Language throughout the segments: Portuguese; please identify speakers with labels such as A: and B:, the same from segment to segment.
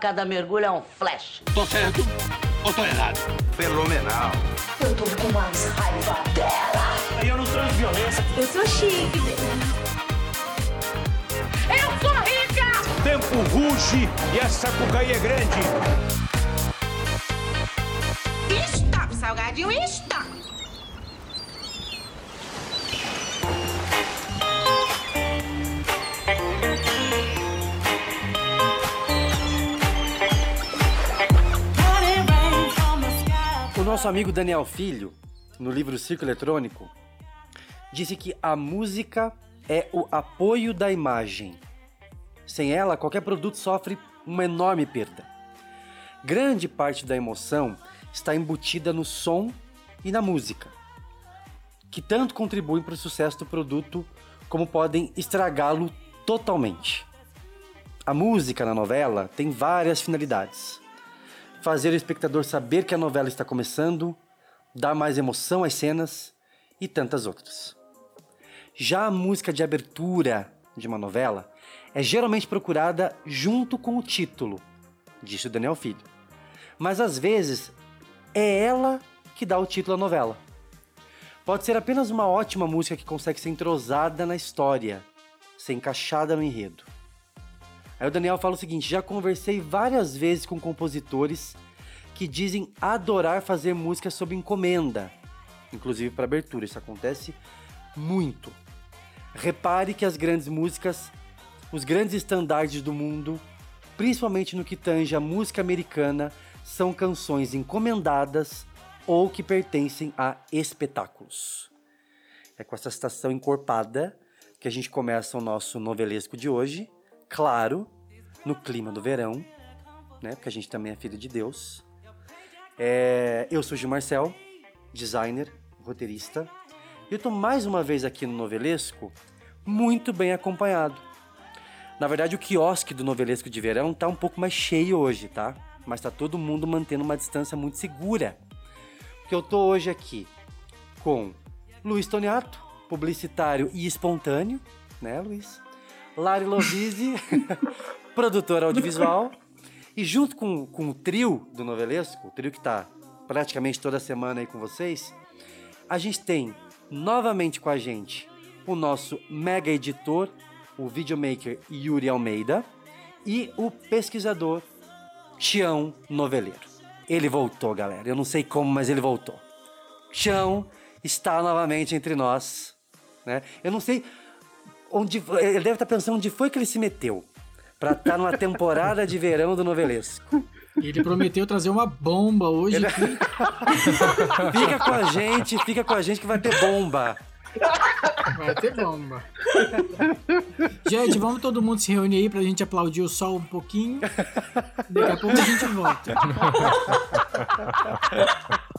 A: Cada mergulho é um flash.
B: Tô certo ou tô errado?
C: Fenomenal.
D: Eu tô com mais raiva dela.
B: Eu não sou violência.
D: Eu sou chique,
A: Eu sou rica!
B: Tempo ruge e a sapucaí é grande.
A: Stop, salgadinho, stop!
E: Nosso amigo Daniel Filho, no livro Circo Eletrônico, disse que a música é o apoio da imagem. Sem ela, qualquer produto sofre uma enorme perda. Grande parte da emoção está embutida no som e na música, que tanto contribuem para o sucesso do produto como podem estragá-lo totalmente. A música na novela tem várias finalidades fazer o espectador saber que a novela está começando, dar mais emoção às cenas e tantas outras. Já a música de abertura de uma novela é geralmente procurada junto com o título, disse o Daniel Filho. Mas às vezes é ela que dá o título à novela. Pode ser apenas uma ótima música que consegue ser entrosada na história, ser encaixada no enredo. Aí o Daniel fala o seguinte: já conversei várias vezes com compositores que dizem adorar fazer música sob encomenda, inclusive para abertura. Isso acontece muito. Repare que as grandes músicas, os grandes estandartes do mundo, principalmente no que tange a música americana, são canções encomendadas ou que pertencem a espetáculos. É com essa citação encorpada que a gente começa o nosso novelesco de hoje claro, no clima do verão, né? Porque a gente também é filho de Deus. É, eu sou Gil Marcel, designer, roteirista. E eu tô mais uma vez aqui no Novelesco, muito bem acompanhado. Na verdade, o quiosque do Novelesco de verão tá um pouco mais cheio hoje, tá? Mas tá todo mundo mantendo uma distância muito segura. Porque eu tô hoje aqui com Luiz Toniato, publicitário e espontâneo, né, Luiz? Lari Lovise, produtora audiovisual. E junto com, com o trio do Novelesco, o trio que está praticamente toda semana aí com vocês, a gente tem novamente com a gente o nosso mega editor, o videomaker Yuri Almeida, e o pesquisador Tião Noveleiro. Ele voltou, galera. Eu não sei como, mas ele voltou. Tião está novamente entre nós. Né? Eu não sei onde ele deve estar pensando onde foi que ele se meteu para estar tá numa temporada de verão do novelesco.
F: Ele prometeu trazer uma bomba hoje. Ele...
E: fica com a gente, fica com a gente que vai ter bomba.
F: Vai ter bomba. Gente, vamos todo mundo se reunir aí pra gente aplaudir o sol um pouquinho. Daqui a pouco a gente volta.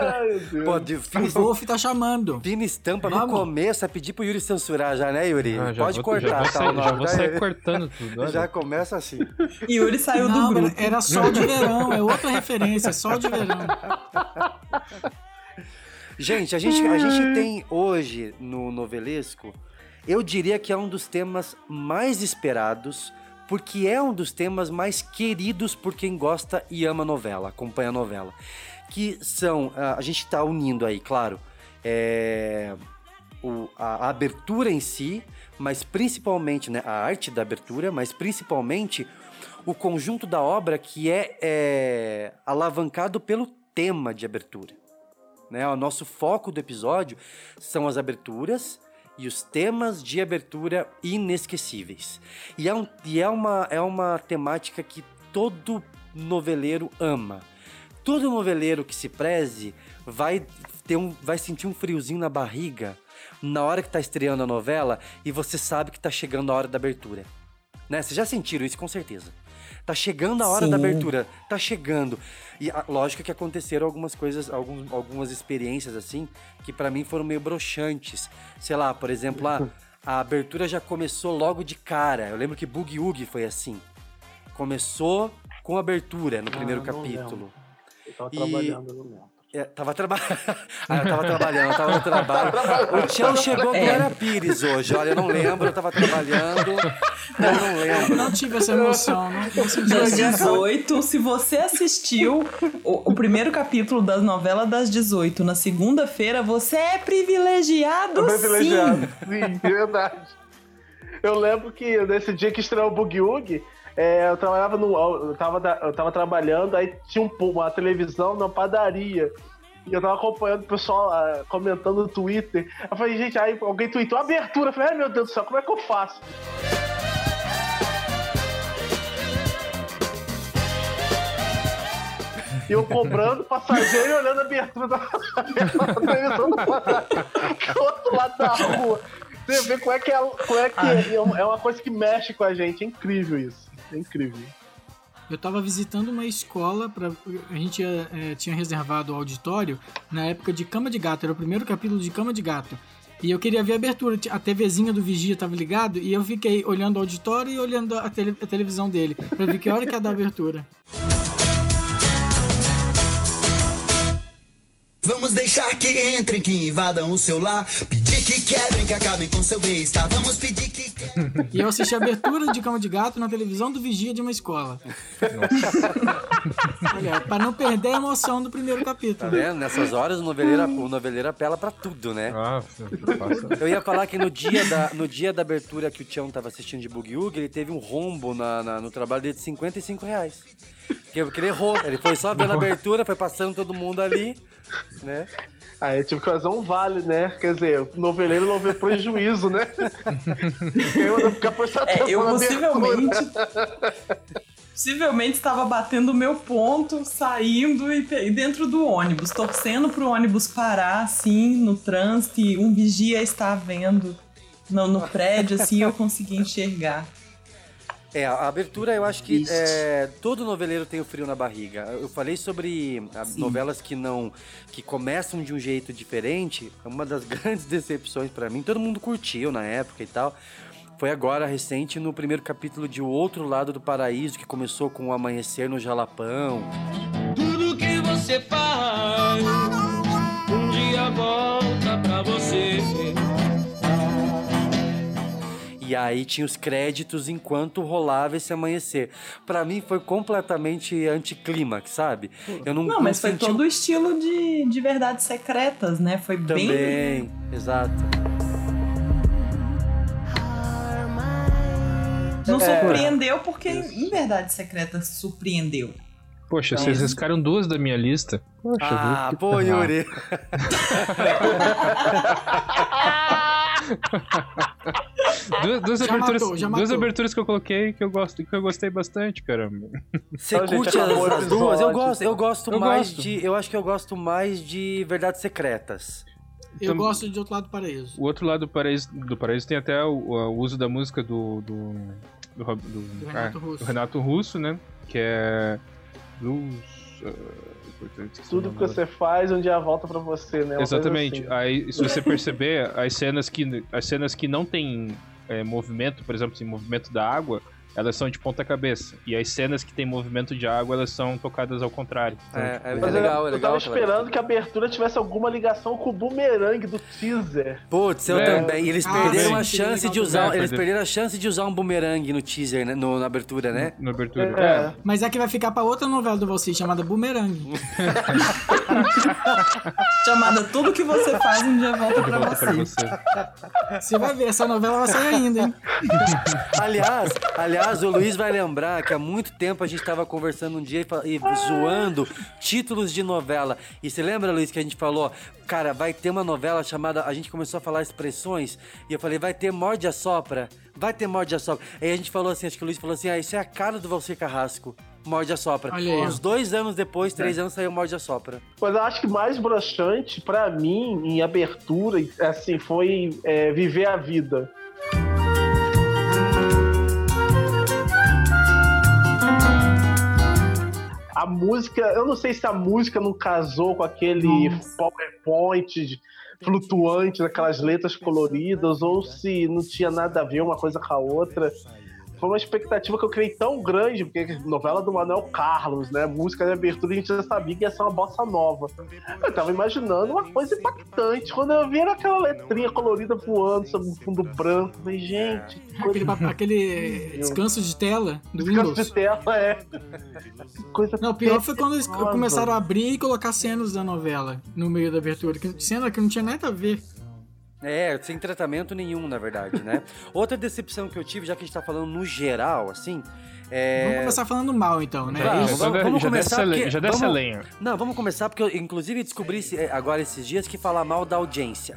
E: Ai, Pô, de,
F: o Wolf tá chamando.
E: Fina estampa Vamos. no começo, é pedir pro Yuri censurar já, né, Yuri? Ah, Pode
G: vou,
E: cortar,
G: já tá? Sair, já vou sair cortando tudo.
E: Olha. Já começa assim.
H: Yuri saiu Não, do grupo.
F: Era sol de verão, é outra referência, sol de verão.
E: Gente, a gente, a gente tem hoje no Novelesco, eu diria que é um dos temas mais esperados, porque é um dos temas mais queridos por quem gosta e ama novela, acompanha a novela que são. A gente está unindo aí, claro, é, o, a, a, abertura em si, mas principalmente né, a arte da abertura, mas principalmente o conjunto da obra que é, é alavancado pelo tema de abertura. Né? O nosso foco do episódio são as aberturas e os temas de abertura inesquecíveis. E é, um, e é, uma, é uma temática que todo noveleiro ama todo noveleiro que se preze vai ter um, vai sentir um friozinho na barriga na hora que tá estreando a novela e você sabe que tá chegando a hora da abertura. Né? Vocês já sentiram isso com certeza. Tá chegando a hora Sim. da abertura, tá chegando. E a, lógico que aconteceram algumas coisas, algum, algumas experiências assim, que para mim foram meio broxantes. Sei lá, por exemplo, a, a abertura já começou logo de cara. Eu lembro que Boogie Woogie foi assim. Começou com abertura no primeiro ah, capítulo.
I: Tava e... trabalhando no metro.
E: É, tava trabalhando. ah, eu tava trabalhando, eu tava no trabalho. O Tião chegou
H: É.
E: Glória Pires hoje. Olha, eu não lembro, eu tava trabalhando. Eu não lembro.
F: Não tive essa emoção, não, não senti
H: Das
F: essa emoção.
H: 18, se você assistiu o, o primeiro capítulo da novela das 18 na segunda-feira, você é privilegiado,
C: Privilegiado.
H: sim.
C: Sim, verdade. Eu lembro que nesse dia que estreou o Boogie Woogie, é, eu trabalhava no. Eu tava, eu tava trabalhando, aí tinha um, uma televisão na padaria. E eu tava acompanhando o pessoal ah, comentando no Twitter. Eu falei, gente, aí alguém tweetou abertura. Eu falei, ai meu Deus do céu, como é que eu faço? E eu cobrando passageiro e olhando a abertura da televisão. Do outro lado da rua. Você vê como é que é, como é, que é, é uma coisa que mexe com a gente. É incrível isso. É incrível.
F: Eu tava visitando uma escola, pra, a gente eh, tinha reservado o auditório na época de Cama de Gato, era o primeiro capítulo de Cama de Gato. E eu queria ver a abertura, a TVzinha do Vigia tava ligado e eu fiquei olhando o auditório e olhando a, tele- a televisão dele, pra ver que hora que ia dar a abertura.
I: Vamos deixar que entrem, que invadam o seu lar. Pedir que quebrem, que acabem com seu bem-estar. Vamos pedir que.
F: E eu assisti a abertura de Cama de Gato na televisão do Vigia de uma escola. Olha, pra não perder a emoção do primeiro
E: Tá
F: capítulo.
E: vendo? Nessas horas o noveleiro, o noveleiro apela pra tudo, né?
G: Ah.
E: Eu ia falar que no dia da, no dia da abertura que o Tião tava assistindo de Boogie Woogie, ele teve um rombo na, na- no trabalho dele de 55 reais. Porque ele errou. Ele foi só vendo a abertura, foi passando todo mundo ali, né?
C: Aí eu tive que fazer um vale, né? Quer dizer, o noveleiro não vê prejuízo, né? eu não ficar prestando
H: É,
C: atenção
H: eu
C: na
H: possivelmente. Possivelmente estava batendo o meu ponto, saindo e, e dentro do ônibus, torcendo pro ônibus parar assim no trânsito e um vigia está vendo no, no prédio, assim eu consegui enxergar.
E: É, a abertura eu acho que é, todo noveleiro tem o frio na barriga. Eu falei sobre ah, novelas que não que começam de um jeito diferente. É Uma das grandes decepções pra mim, todo mundo curtiu na época e tal. Foi agora recente no primeiro capítulo de O Outro Lado do Paraíso, que começou com o amanhecer no Jalapão.
J: Tudo que você faz, um dia volta pra você.
E: E aí tinha os créditos enquanto rolava esse amanhecer. Pra mim foi completamente anticlímax, sabe? Eu não,
H: Não, mas foi
E: senti
H: todo o estilo de, de verdades secretas, né? Foi bem.
E: também, exato.
H: Não
C: É.
H: surpreendeu porque em verdades secretas surpreendeu.
G: Poxa,
H: Então,
G: vocês riscaram duas da minha lista. Poxa,
E: Ah,
G: viu?
E: pô, Yuri.
G: Duas, duas
F: Já
G: aberturas,
F: matou,
G: duas
F: matou.
G: aberturas que eu coloquei que eu, gosto, que eu gostei bastante, caramba.
E: Você
C: Então, gente,
E: curte as,
C: acabou o
E: as duas? Eu gosto, eu gosto
G: Eu
E: mais
G: gosto.
E: de. Eu acho que eu gosto mais de Verdades Secretas.
F: Eu gosto de Outro Lado do Paraíso.
G: O outro lado do paraíso, do paraíso tem até o, o uso da música do. do, do, do-
F: Do Renato
G: ah,
F: Russo.
G: do Renato Russo, né? Que é. Blues. ah, importante,
C: Tudo que você faz, um dia volta pra você, né? Uma
G: Exatamente.
C: assim.
G: Aí, se você perceber, as cenas que, as cenas que não tem é, movimento, por exemplo, assim, movimento da água, elas são de ponta cabeça. E as cenas que tem movimento de água, elas são tocadas ao contrário. Então,
E: É,
G: tipo,
E: é
C: eu-
E: legal, é
C: eu
E: legal.
C: tava
E: aquela-
C: esperando que a abertura tivesse alguma ligação com o boomerang do teaser.
E: Putz, eu
G: É.
E: também. Eles
F: Ah,
E: perderam a chance de usar. Eles
G: É,
E: perderam a chance de usar um bumerangue no teaser, né? No- na abertura, né?
G: na abertura.
C: É.
F: Mas é que vai ficar pra outra novela do Valci chamada Boomerang.
H: Chamada Tudo que você faz um dia volta pra
G: volta pra
H: você.
G: você.
F: Você vai ver, essa novela vai sair ainda, hein?
E: Aliás, aliás, o Luiz vai lembrar que há muito tempo a gente tava conversando um dia e, e zoando títulos de novela. E você lembra, Luiz, que a gente falou, cara, vai ter uma novela chamada. A gente começou a falar expressões e eu falei, vai ter morde a sopra. Vai ter morde a sopra. Aí a gente falou assim, acho que o Luiz falou assim, ah, isso é a cara do Valcir Carrasco. Morde a sopra. Uns dois anos depois, três anos, saiu Morde a Sopra.
C: Mas eu acho que mais broxante, pra mim, em abertura, assim, foi é, Viver a Vida. A música, eu não sei se a música não casou com aquele PowerPoint de- flutuante, daquelas letras coloridas, ou se não tinha nada a ver uma coisa com a outra. Foi uma expectativa que eu criei tão grande, porque novela do Manuel Carlos, né? Música de abertura, a gente já sabia que ia ser uma bossa nova. Eu tava imaginando uma coisa impactante. Quando eu vi aquela letrinha colorida voando sobre um fundo branco, eu falei, gente,
F: Aquele, aquele descanso de tela do
C: Descanso
F: Windows.
C: de tela, é. Coisa
F: Não, o pior foi quando eles começaram a abrir e colocar cenas da novela no meio da abertura. Cena que não tinha nada a ver.
E: É, sem tratamento nenhum, na verdade, né? Outra decepção que eu tive, já que a gente tá falando no geral, assim. É...
F: Vamos começar falando mal, então, né?
E: Vamos,
F: Isso.
E: vamos,
G: Já
E: vamos
G: desce
E: começar
G: a lenha,
E: porque-
G: já desce a
E: vamos-
G: lenha.
E: Não, vamos começar porque eu inclusive descobri eh, agora esses dias que falar mal da audiência.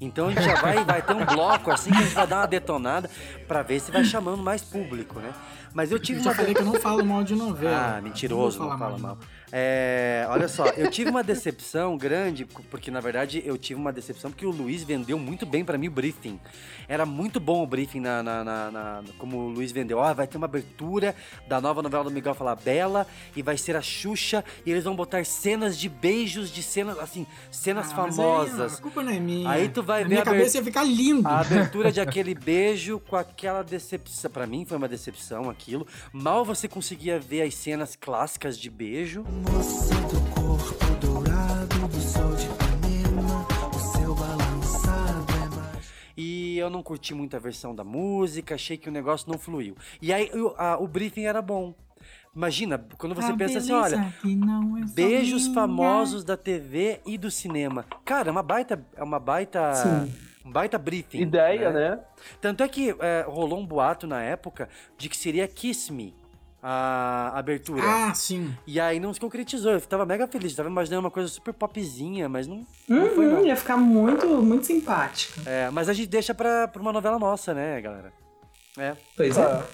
E: Então a gente já vai, vai ter um bloco assim que a gente vai dar uma detonada pra ver se vai chamando mais público, né? Mas eu tive
F: Eu já
E: uma
F: falei que eu não falo mal de novela.
E: ah, mentiroso,
F: Não
E: não
F: falar
E: fala
F: mal.
E: mal. É, olha só, eu tive uma decepção grande, porque na verdade eu tive uma decepção porque o Luiz vendeu muito bem pra mim o briefing. Era muito bom o briefing na, na- na- na- como o Luiz vendeu. Ó, vai ter uma abertura da nova novela do Miguel Falabella e vai ser a Xuxa e eles vão botar cenas de beijos, de cenas, assim, cenas
F: Ah,
E: famosas.
F: Aí, a culpa não é minha.
E: Aí tu vai
F: Na
E: ver
F: minha cabeça ia ficar lindo.
E: A abertura de aquele beijo com aquela decepção. Pra mim foi uma decepção aquilo. Mal você conseguia ver as cenas clássicas de beijo.
I: Moça do corpo dourado do sol de Ipanema, o seu balançado é mais.
E: E eu não curti muito a versão da música, achei que o negócio não fluiu. E aí o, a- o briefing era bom. Imagina, quando você
F: A
E: pensa assim, olha,
F: é
E: beijos
F: minha.
E: famosos da TV e do cinema. Cara, é uma baita, é uma baita, um baita briefing.
C: Ideia, né?
E: Tanto é que é, rolou um boato na época de que seria Kiss Me a abertura.
F: Ah, sim.
E: E aí não se concretizou. Eu tava mega feliz. Tava imaginando uma coisa super popzinha, mas não, não foi
H: Uhum,
E: não.
H: ia ficar muito, muito simpática.
E: É, mas a gente deixa pra, pra uma novela nossa, né, galera? É,
H: Pois é.
C: Ah,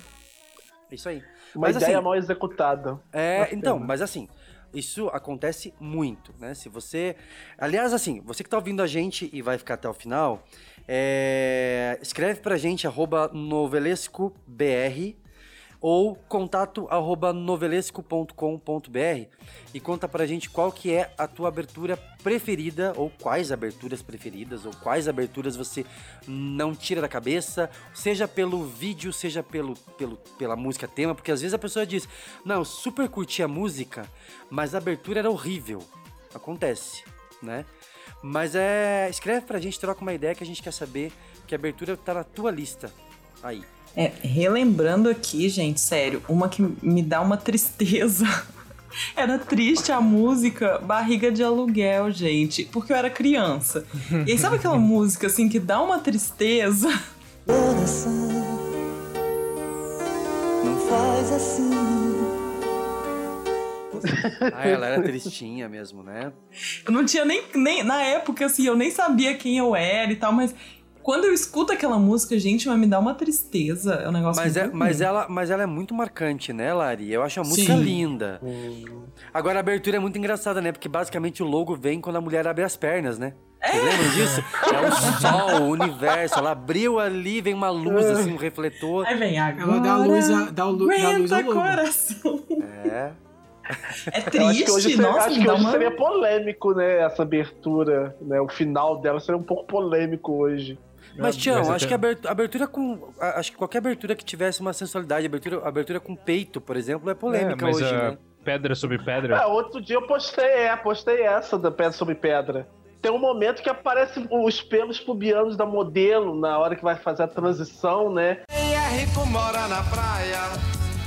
E: isso aí.
C: uma
E: Mas,
C: ideia
E: assim,
C: mal executada.
E: É, então, mas assim, isso acontece muito, né? Se você. Aliás, assim, você que tá ouvindo a gente e vai ficar até o final, é, escreve pra gente, arroba novelescobr ou contato novelesco.com.br e conta pra gente qual que é a tua abertura preferida ou quais aberturas preferidas ou quais aberturas você não tira da cabeça, seja pelo vídeo, seja pelo, pelo, pela música tema, porque às vezes a pessoa diz, não, eu super curti a música, mas a abertura era horrível. Acontece, né? Mas é. Escreve pra gente, troca uma ideia que a gente quer saber que a abertura tá na tua lista. Aí.
H: É, relembrando aqui, gente, sério, uma que me dá uma tristeza. Era triste a música Barriga de Aluguel, gente, porque eu era criança. E aí, sabe aquela música assim que dá uma tristeza?
I: Não faz assim.
E: Ah, ela era tristinha mesmo, né?
H: Eu não tinha nem, nem. Na época, assim, eu nem sabia quem eu era e tal, mas quando eu escuto aquela música, gente, vai me dar uma tristeza. É um negócio
E: Mas, é, mas, ela, mas ela é muito marcante, né, Lari? Eu acho a música
F: Sim.
E: linda. Agora a abertura é muito engraçada, né? Porque basicamente o logo vem quando a mulher abre as pernas, né? Vocês lembram disso? É o sol, o universo. Ela abriu ali, vem uma luz, assim, um refletor.
H: Aí vem agora.
F: Ela dá a luz, a, dá, o lu- dá a luz ao logo.
H: coração.
E: É.
H: É
C: Eu acho
H: triste,
C: que hoje, seria,
H: nossa,
C: acho
H: me
C: que hoje
H: uma...
C: seria polêmico, né? Essa abertura, né? O final dela seria um pouco polêmico hoje.
E: Mas, Tião, acho
G: até-
E: que a abertura, abertura com. Acho que qualquer abertura que tivesse uma sensualidade, abertura, abertura com peito, por exemplo, é polêmica
G: É, mas
E: hoje,
G: a
E: né?
G: pedra sobre pedra.
C: Ah, outro dia eu postei, é, postei essa da Pedra sobre Pedra. Tem um momento que aparece os pelos pubianos da modelo na hora que vai fazer a transição, né?
K: Quem é rico mora na praia,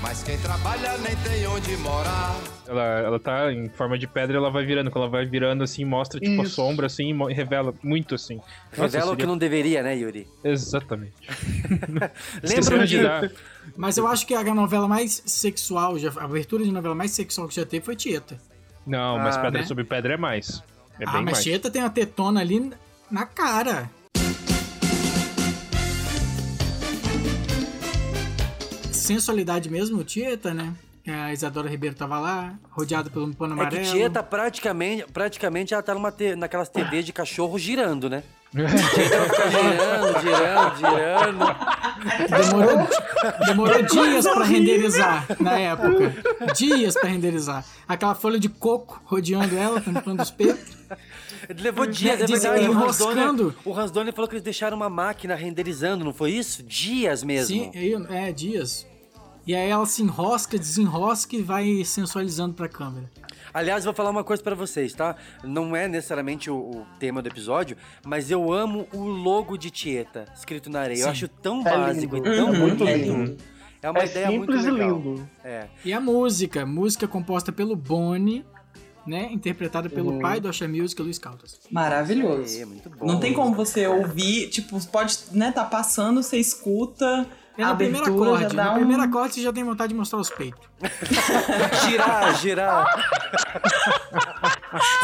K: mas quem trabalha nem tem onde morar.
G: Ela, ela tá em forma de pedra ela vai virando. Quando ela vai virando assim, mostra tipo a
C: Isso.
G: sombra assim e revela muito assim. Nossa,
E: Revela o
G: seria-
E: que não deveria, né, Yuri?
G: Exatamente.
E: Lembra
G: Esqueceram
E: de.
G: dar-
F: Mas eu acho que a novela mais sexual, já, a abertura de novela mais sexual que já teve foi Tieta.
G: Não, mas
E: Ah,
G: pedra
F: né?
G: sobre pedra é mais. É
F: ah,
G: bem
F: mas
G: mais.
F: Tieta tem a tetona ali na cara. Sensualidade mesmo, Tieta, né? A Isadora Ribeiro tava lá, rodeada pelo pano
E: É
F: amarelo.
E: que Tieta praticamente, praticamente ela tá numa te- naquelas TV de cachorro girando, né? Tieta girando, girando, girando.
F: Demorou, demorou dias pra renderizar na época. Dias pra renderizar. Aquela folha de coco rodeando ela, tampando os peitos.
E: Levou dias, é
F: Diz-
E: verdade. O Hans,
F: enroscando.
E: O Hans Donner falou que eles deixaram uma máquina renderizando, não foi isso? Dias mesmo.
F: Sim, é, dias. E aí ela se enrosca, desenrosca e vai sensualizando pra câmera.
E: Aliás, vou falar uma coisa pra vocês, tá? Não é necessariamente o, o tema do episódio, mas eu amo o logo de Tieta, escrito na areia. Eu
F: Sim.
E: acho tão
C: É
E: básico
C: lindo.
E: e tão
C: É muito
E: bonito.
C: lindo.
E: É uma
C: É
E: ideia muito
C: simples e
E: legal.
C: lindo.
E: É.
F: E a música, música composta pelo Boni, né? Interpretada pelo
C: Uhum.
F: pai do Asha Music, Luiz Caldas.
H: Maravilhoso.
E: É, muito bom.
H: Não tem como você ouvir, tipo, pode, né, tá passando, você escuta.
F: É
H: a
F: no primeiro
H: abertura
F: acorde.
H: já dá
F: No
H: um...
F: primeiro acorde você já tem vontade de mostrar os peitos.
E: Girar, girar.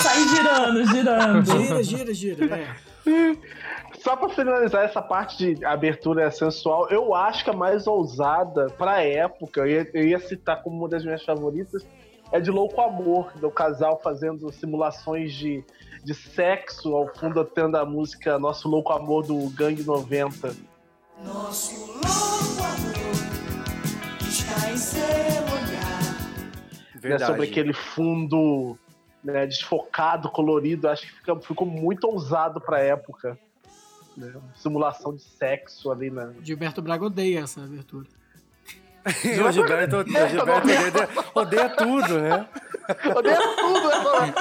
H: Sai girando, girando.
F: Gira, gira, gira. É.
C: Só pra finalizar essa parte de abertura sensual, eu acho que a mais ousada pra época, eu ia, eu ia citar como uma das minhas favoritas, é de Louco Amor, do casal fazendo simulações de, de sexo, ao fundo tendo a música Nosso Louco Amor do Gangue 90.
D: Nosso louco amor está em seu olhar.
C: né,
E: Verdade.
C: sobre aquele fundo né, desfocado, colorido. Acho que fica- ficou muito ousado pra época. né, Simulação de sexo ali na.
F: Gilberto Braga odeia essa abertura.
E: o Gilberto, o Gilberto odeia, odeia tudo, né?
C: Odeia tudo, né?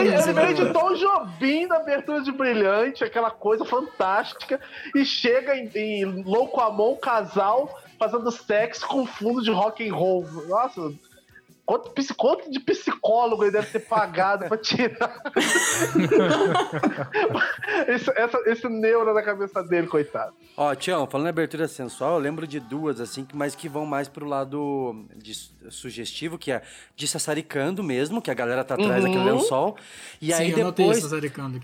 C: Ele veio, de. Tom Jobim na abertura de Brilhante, aquela coisa fantástica, e chega em, em Louco Amor, um casal fazendo sexo com fundo de rock and roll. Nossa, quanto, quanto de psicólogo ele deve ter pagado pra tirar esse, essa- esse neuro na cabeça dele, coitado.
E: Ó, Tião, falando em abertura sensual, eu lembro de duas, assim, mas que vão mais pro lado de su- sugestivo, que é de sassaricando mesmo, que a galera tá atrás
C: Uhum.
E: daquele lençol. E aí
F: Sim, eu notei
E: depois.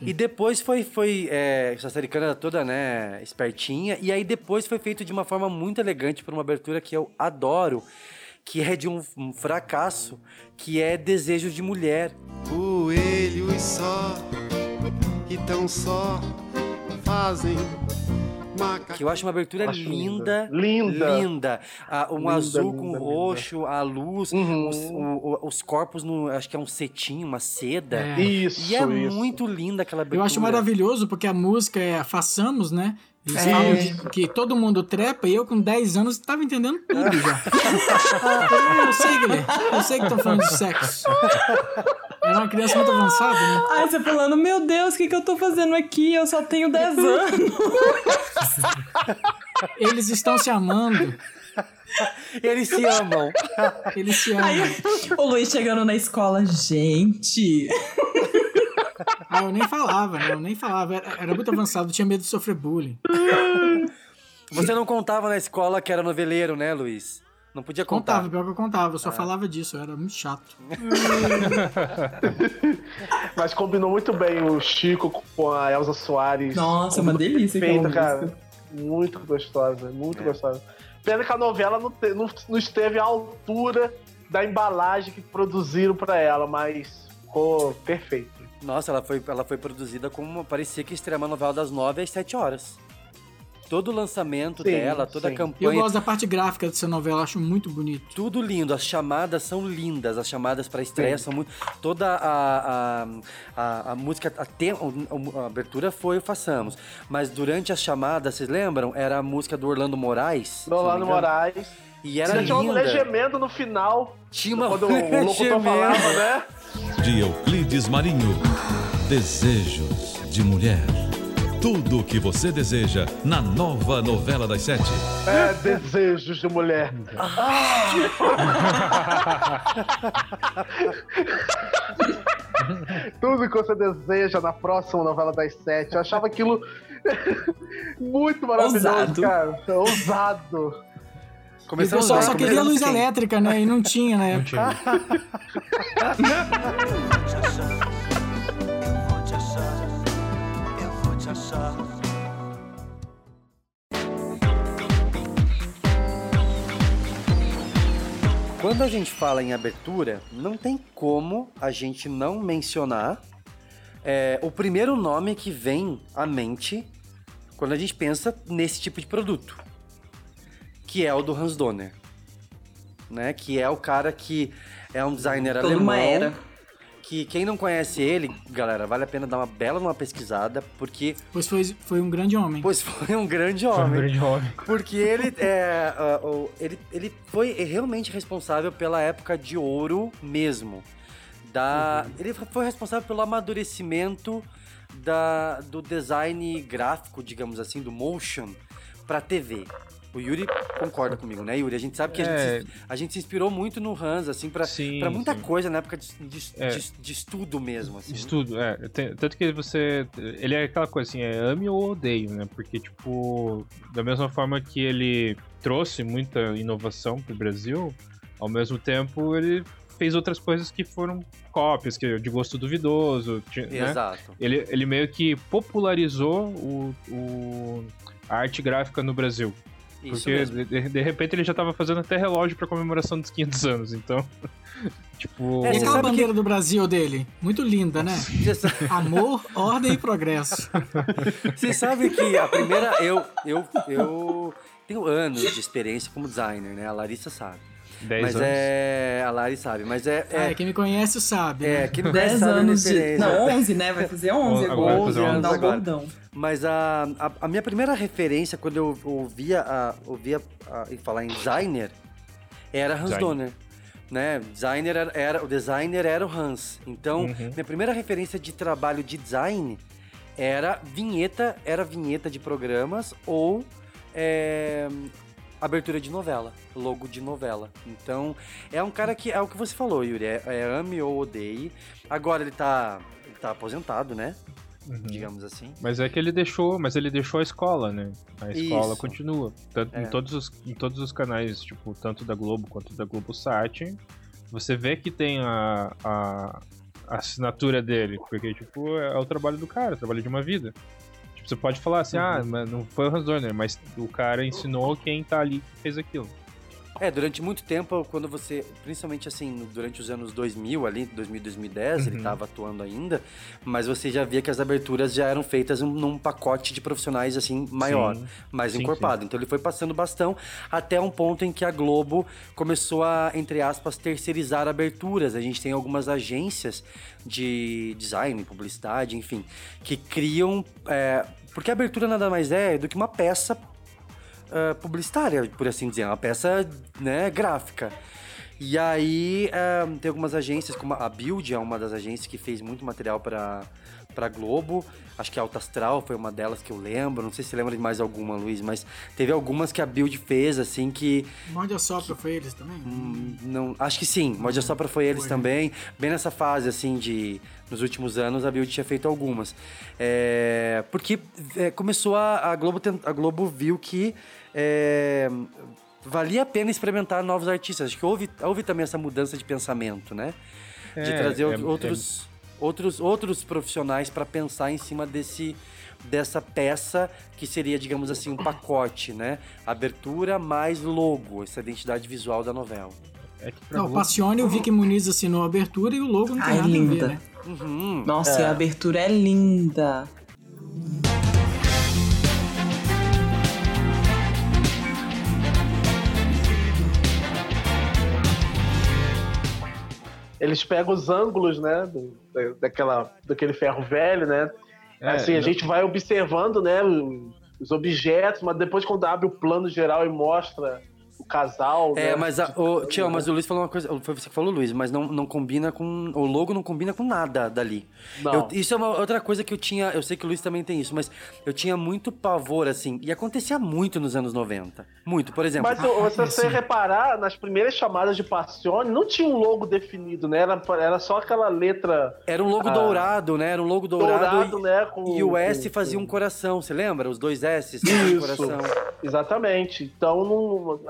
E: E depois foi, foi é, Sassaricana era toda, né, espertinha. E aí depois foi feito de uma forma muito elegante por uma abertura que eu adoro, que é de um, um fracasso, que é Desejo de Mulher.
K: Coelhos só, que tão só fazem.
E: Que eu acho uma abertura
C: Acho
E: linda.
C: linda.
E: Linda. Ah, um
C: Linda,
E: azul
C: linda,
E: com
C: linda.
E: roxo, a luz,
C: Uhum.
E: os, o- o- os corpos, no, acho que é um cetim, uma seda.
F: É.
C: Isso,
E: E é
C: isso.
E: muito linda aquela abertura.
F: Eu acho maravilhoso porque a música é Façamos, né? Eles
E: É.
F: falam de- que todo mundo trepa e eu com 10 anos tava entendendo tudo já. Ah, eu sei, Guilherme. Eu sei que estão falando de sexo. Era uma criança muito avançada, né?
H: Ai, você falando, meu Deus, o que, que eu tô fazendo aqui? Eu só tenho 10 anos.
F: Eles estão se amando.
E: Eles se amam.
F: Eles se amam.
H: Aí o Luiz chegando na escola, gente.
F: Ah, eu nem falava, né? Eu nem falava. Era, era muito avançado, tinha medo de sofrer bullying.
E: Você não contava na escola que era noveleiro, né, Luiz? Não podia contar.
F: Contava, pior que eu contava,
E: Ah.
F: eu só falava disso, eu era muito chato.
C: Mas combinou muito bem o Chico com a Elza Soares.
H: Nossa, uma delícia aquela
C: Feita, cara. Muito gostosa, muito
E: É.
C: gostosa. Pena que a novela não, te- não- não esteve à altura da embalagem que produziram pra ela, mas ficou perfeito.
E: Nossa, ela foi, ela foi produzida como. Parecia que estreia uma novela das 9 às 7 horas. Todo o lançamento
C: Sim,
E: dela, toda a
C: sim.
F: Eu
E: campanha.
F: gosto da parte gráfica dessa novela, acho muito bonito.
E: Tudo lindo, as chamadas são lindas, as chamadas pra estreia são muito. Toda a, a, a, a música, a, te- a- a abertura foi o Façamos. Mas durante as chamadas, vocês lembram? Era a música do Orlando Moraes.
C: Rolando
E: engano.
C: Moraes.
E: E era
C: Ainda tinha uma mulher gemendo no final.
E: Tinha uma
C: Quando o locutor
E: gemendo.
C: falava, né?
L: De Euclides Marinho. Desejos de mulher. Tudo o que você deseja na nova novela das sete.
C: É, desejos de mulher. Tudo que você deseja na próxima novela das sete. Eu achava aquilo muito maravilhoso,
H: Ousado.
C: cara. Ousado.
F: E o
E: Começamos
F: pessoal
E: bem,
F: só queria
E: começamos
F: luz
E: quem?
F: elétrica, né? E não tinha na época.
E: Quando a gente fala em abertura, não tem como a gente não mencionar é, o primeiro nome que vem à mente quando a gente pensa nesse tipo de produto, que é o do Hans Donner, né? Que é o cara que é um designer
H: Toda
E: alemão,
H: uma era.
E: que quem não conhece ele, galera, vale a pena dar uma bela uma pesquisada, porque
F: Pois foi, foi um grande homem.
E: Pois foi um grande
G: Foi um
E: homem.
G: grande homem.
E: Porque ele é. ah, o- ele, ele foi realmente responsável pela época de ouro mesmo. Da, Ele foi responsável pelo amadurecimento da, do design gráfico, digamos assim, do motion pra TV. O Yuri concorda comigo, né, Yuri? A gente sabe que a,
G: É.
E: gente, se, a gente se inspirou muito no Hans, assim, pra,
G: Sim,
E: pra muita
G: sim.
E: coisa na época de, de,
G: É.
E: de- de estudo mesmo, assim.
G: Estudo, é. Tanto que você. Ele é aquela coisa assim, é ame ou odeio, né? Porque, tipo, da mesma forma que ele trouxe muita inovação pro Brasil, ao mesmo tempo ele fez outras coisas que foram cópias, que é de gosto duvidoso. né?
E: Exato.
G: Ele, ele meio que popularizou o, o- a arte gráfica no Brasil.
E: Isso
G: Porque
E: mesmo.
G: de, de repente ele já tava fazendo até relógio pra comemoração dos 500 anos, então. tipo.
F: E aquela bandeira do Brasil dele? Muito linda, né? Amor, ordem e progresso.
E: Você sabe que a primeira. Eu, eu, eu tenho anos de experiência como designer, né? A Larissa sabe.
G: Dez
E: mas
G: anos.
E: é. A Lari sabe, mas é.
F: É, quem me conhece sabe.
E: É,
F: né?
E: conhece
H: 10
E: sabe a minha
H: anos de. Não, 11, né? Vai fazer 11
E: Agora
H: agora.
E: vai fazer 11
H: Dá o
E: agora.
H: bordão.
E: Mas a, a, a minha primeira referência, quando eu ouvia, a, ouvia a, em falar em designer, era Hans
G: Design.
E: Donner. Né? Designer era, era- o designer era o Hans. Então,
G: Uhum.
E: minha primeira referência de trabalho de design era vinheta, era vinheta de programas ou é, abertura de novela, logo de novela. Então, é um cara que é o que você falou, Yuri, é, é ame ou odeie. Agora ele tá, ele tá aposentado, né?
G: Uhum.
E: Digamos assim.
G: Mas é que ele deixou, mas ele deixou a escola, né? A escola
E: Isso.
G: continua. Tanto,
E: É.
G: em, todos os, em todos os canais, tipo, tanto da Globo quanto da Globosat, você vê que tem a, a, a assinatura dele, porque, tipo, é, o trabalho do cara, é o trabalho de uma vida. Você pode falar assim, ah, mas não foi o Hans Donner, mas o cara ensinou quem tá ali que fez aquilo.
E: É, durante muito tempo, quando você, principalmente assim, durante os anos 2000 ali, 2000, 2010, ele
G: Uhum.
E: tava atuando ainda, mas você já via que as aberturas já eram feitas num, pacote de profissionais assim maior,
G: Sim.
E: mais
G: Sim,
E: encorpado. Então ele foi passando bastão até um ponto em que a Globo começou a, entre aspas, terceirizar aberturas. A gente tem algumas agências de design, publicidade, enfim, que criam, é, porque a abertura nada mais é do que uma peça ah, publicitária, por assim dizer, uma peça né, gráfica. E aí ah, tem algumas agências, como a Build é uma das agências que fez muito material para para Globo. Acho que a Alta Astral foi uma delas que eu lembro. Não sei se você lembra de mais alguma, Luiz, mas teve algumas que a Build fez, assim, que.
F: Morde a sopra foi eles também?
E: hum, não, acho que sim, Morde a Sopra foi eles
F: Foi.
E: também. Bem nessa fase, assim, de. Nos últimos anos, a Build tinha feito algumas. É, porque é, começou a, a Globo. A Globo viu que. É, valia a pena experimentar novos artistas. Acho que houve, houve também essa mudança de pensamento, né? De
G: É,
E: trazer
G: é-
E: out- outros, outros, outros profissionais para pensar em cima desse dessa peça que seria, digamos assim, um pacote, né? Abertura mais logo, essa identidade visual da novela.
G: É que pra
F: Não, o
G: Globo-
F: Passione, o Vicky Muniz assinou a abertura e o logo não tem
H: Ai,
F: nada a
H: linda.
F: ver, né?
E: Uhum,
H: Nossa,
E: é.
H: a abertura é linda.
C: Eles pegam os ângulos, né? do- da- daquela, daquele ferro velho, né?
G: É,
C: assim, a
G: não-
C: gente vai observando, né? Os objetos, mas depois quando abre o plano geral e mostra o casal.
E: É,
C: né?
E: mas, a, o, Tião, mas o Luiz falou uma coisa. Foi você que falou, Luiz, mas não, não combina com. O logo não combina com nada dali.
C: Não.
E: Eu- isso é uma outra coisa que eu tinha. Eu sei que o Luiz também tem isso, mas eu tinha muito pavor, assim. E acontecia muito nos anos 90. Muito, por exemplo.
C: Mas o- se você reparar, nas primeiras chamadas de Passione, não tinha um logo definido, né? Era, era só aquela letra.
E: Era um logo
C: ah,
E: dourado, né? Era um logo dourado.
C: Dourado,
E: e,
C: né? Com,
E: e o S
C: com-
E: fazia um coração, você lembra? Os dois S faziam um
C: Isso,
E: coração.
C: exatamente. Então, não-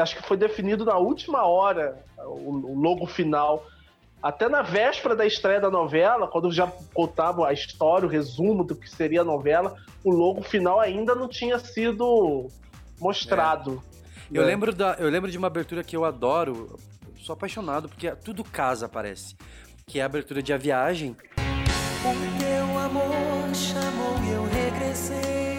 C: acho que foi definido na última hora o, o logo final. Até na véspera da estreia da novela, quando já contava a história, o resumo do que seria a novela, o logo final ainda não tinha sido mostrado.
E: Eu
C: né?
E: lembro, da, eu lembro de uma abertura que eu adoro, sou apaixonado, porque tudo casa, parece. Que é a abertura de A Viagem.
D: O teu amor chamou e eu regressei.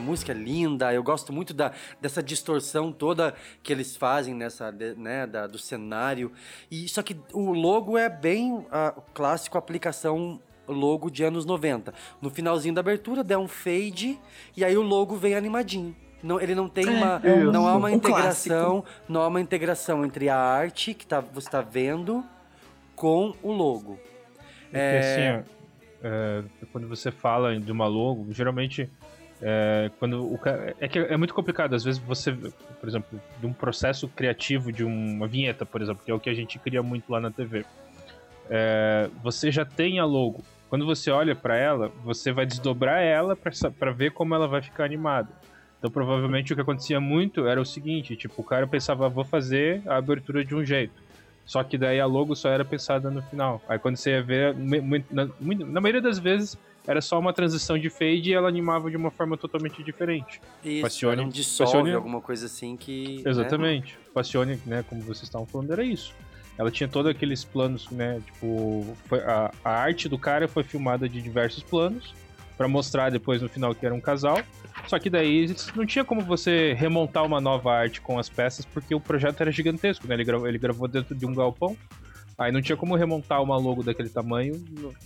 E: A música é linda, eu gosto muito da, dessa distorção toda que eles fazem nessa, né, da, do cenário. E só que o logo é bem a clássico aplicação logo de anos 90. No finalzinho da abertura dá um fade e aí o logo vem animadinho. Não, ele não tem
H: É,
E: uma,
H: isso.
E: não há uma integração, não há uma integração entre a arte que tá, você está vendo com o logo.
G: Porque assim, ó, é, quando você fala de uma logo, geralmente é, quando o é que é muito complicado às vezes você, por exemplo, de um processo criativo de uma vinheta, por exemplo, que é o que a gente cria muito lá na TV. É, você já tem a logo. Quando você olha pra ela, você vai desdobrar ela pra ver como ela vai ficar animada. Então, provavelmente o que acontecia muito era o seguinte, tipo, o cara pensava, vou fazer a abertura de um jeito. Só que daí a logo só era pensada no final. Aí quando você ia ver, na, na maioria das vezes era só uma transição de fade e ela animava de uma forma totalmente diferente.
E: Isso,
G: Passione-
E: era um dissolve,
G: Passione-
E: alguma coisa assim que... né?
G: Exatamente. Passione, né, como vocês estavam falando, era isso. Ela tinha todos aqueles planos, né, tipo, foi- a, a arte do cara foi filmada de diversos planos pra mostrar depois no final que era um casal. Só que daí não tinha como você remontar uma nova arte com as peças porque o projeto era gigantesco, né? Ele gravou, ele gravou dentro de um galpão. Aí não tinha como remontar uma logo daquele tamanho,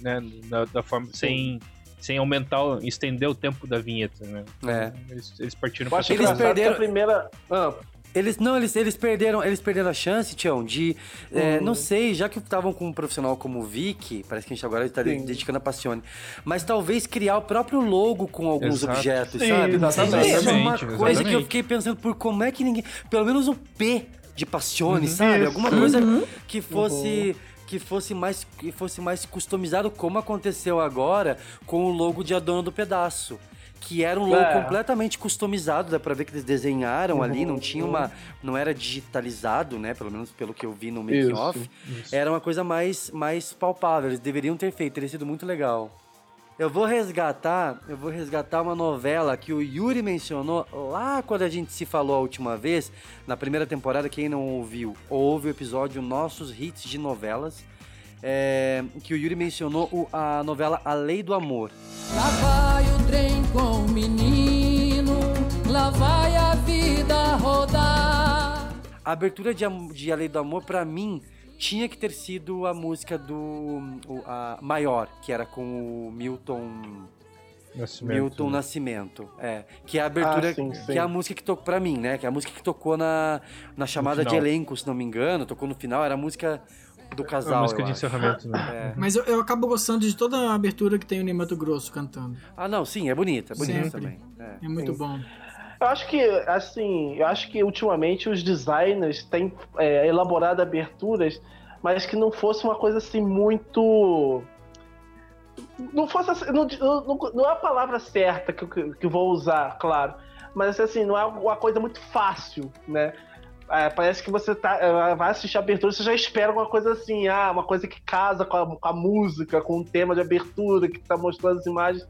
G: né, da, da forma sem sem aumentar, estender o tempo da vinheta, né?
E: É.
G: Eles, eles partiram
C: acho
E: Eles perderam-
C: a primeira. Ah,
E: Eles não, eles, eles perderam, eles perderam a chance, Tião, de é,
C: Uhum.
E: não sei, já que estavam com um profissional como o Vic, parece que a gente agora está dedicando a Passione, mas talvez criar o próprio logo com alguns
G: Exato.
E: objetos,
C: Sim,
E: sabe?
C: exatamente.
E: Isso é uma
G: Exatamente,
E: coisa que eu
G: exatamente.
E: fiquei pensando por como é que ninguém, pelo menos o P de Passione, sabe?
C: Isso.
E: Alguma coisa
H: Uhum.
E: que fosse que fosse mais que fosse mais customizado como aconteceu agora com o logo de A Dona do Pedaço. Que era um logo
C: É.
E: completamente customizado, dá pra ver que eles desenharam ali, não
C: Uhum.
E: tinha uma. não era digitalizado, né? Pelo menos pelo que eu vi no making
C: Isso,
E: off. Era uma coisa mais, mais palpável. Eles deveriam ter feito, teria sido muito legal. Eu vou resgatar, eu vou resgatar uma novela que o Yuri mencionou lá quando a gente se falou a última vez, na primeira temporada, quem não ouviu, ouve o episódio Nossos Hits de Novelas, é, que o Yuri mencionou o- a novela A Lei do Amor.
D: Lá vai o trem com o menino, lá vai a vida rodar.
E: A abertura de, de A Lei do Amor, pra mim, tinha que ter sido a música do o- a Maior, que era com o Milton...
G: Nascimento,
E: Milton
G: né?
E: Nascimento, é. Que é a abertura,
C: Ah, sim, sim.
E: que é a música que tocou pra mim, né? Que é a música que tocou na, na chamada de elenco, se não me engano. Tocou no final, era a música do
G: A
E: casal,
G: música
E: eu
G: de
E: acho.
G: encerramento, né?
E: É.
F: Mas eu, eu acabo gostando de toda a abertura que tem o Ney Mato Grosso cantando.
E: Ah, não, sim, é bonita, é bonita
F: Sempre.
E: também. É.
F: É muito
C: Sim.
F: bom.
C: Eu acho que, assim, eu acho que ultimamente os designers têm é, elaborado aberturas, mas que não fosse uma coisa assim muito. Não fosse assim, não, não, não é a palavra certa que, que, que vou usar, claro. Mas assim, não é uma coisa muito fácil, né? É, parece que você tá, é, vai assistir a abertura você já espera uma coisa assim, ah, uma coisa que casa com a, com a música, com o tema de abertura, que tá mostrando as imagens.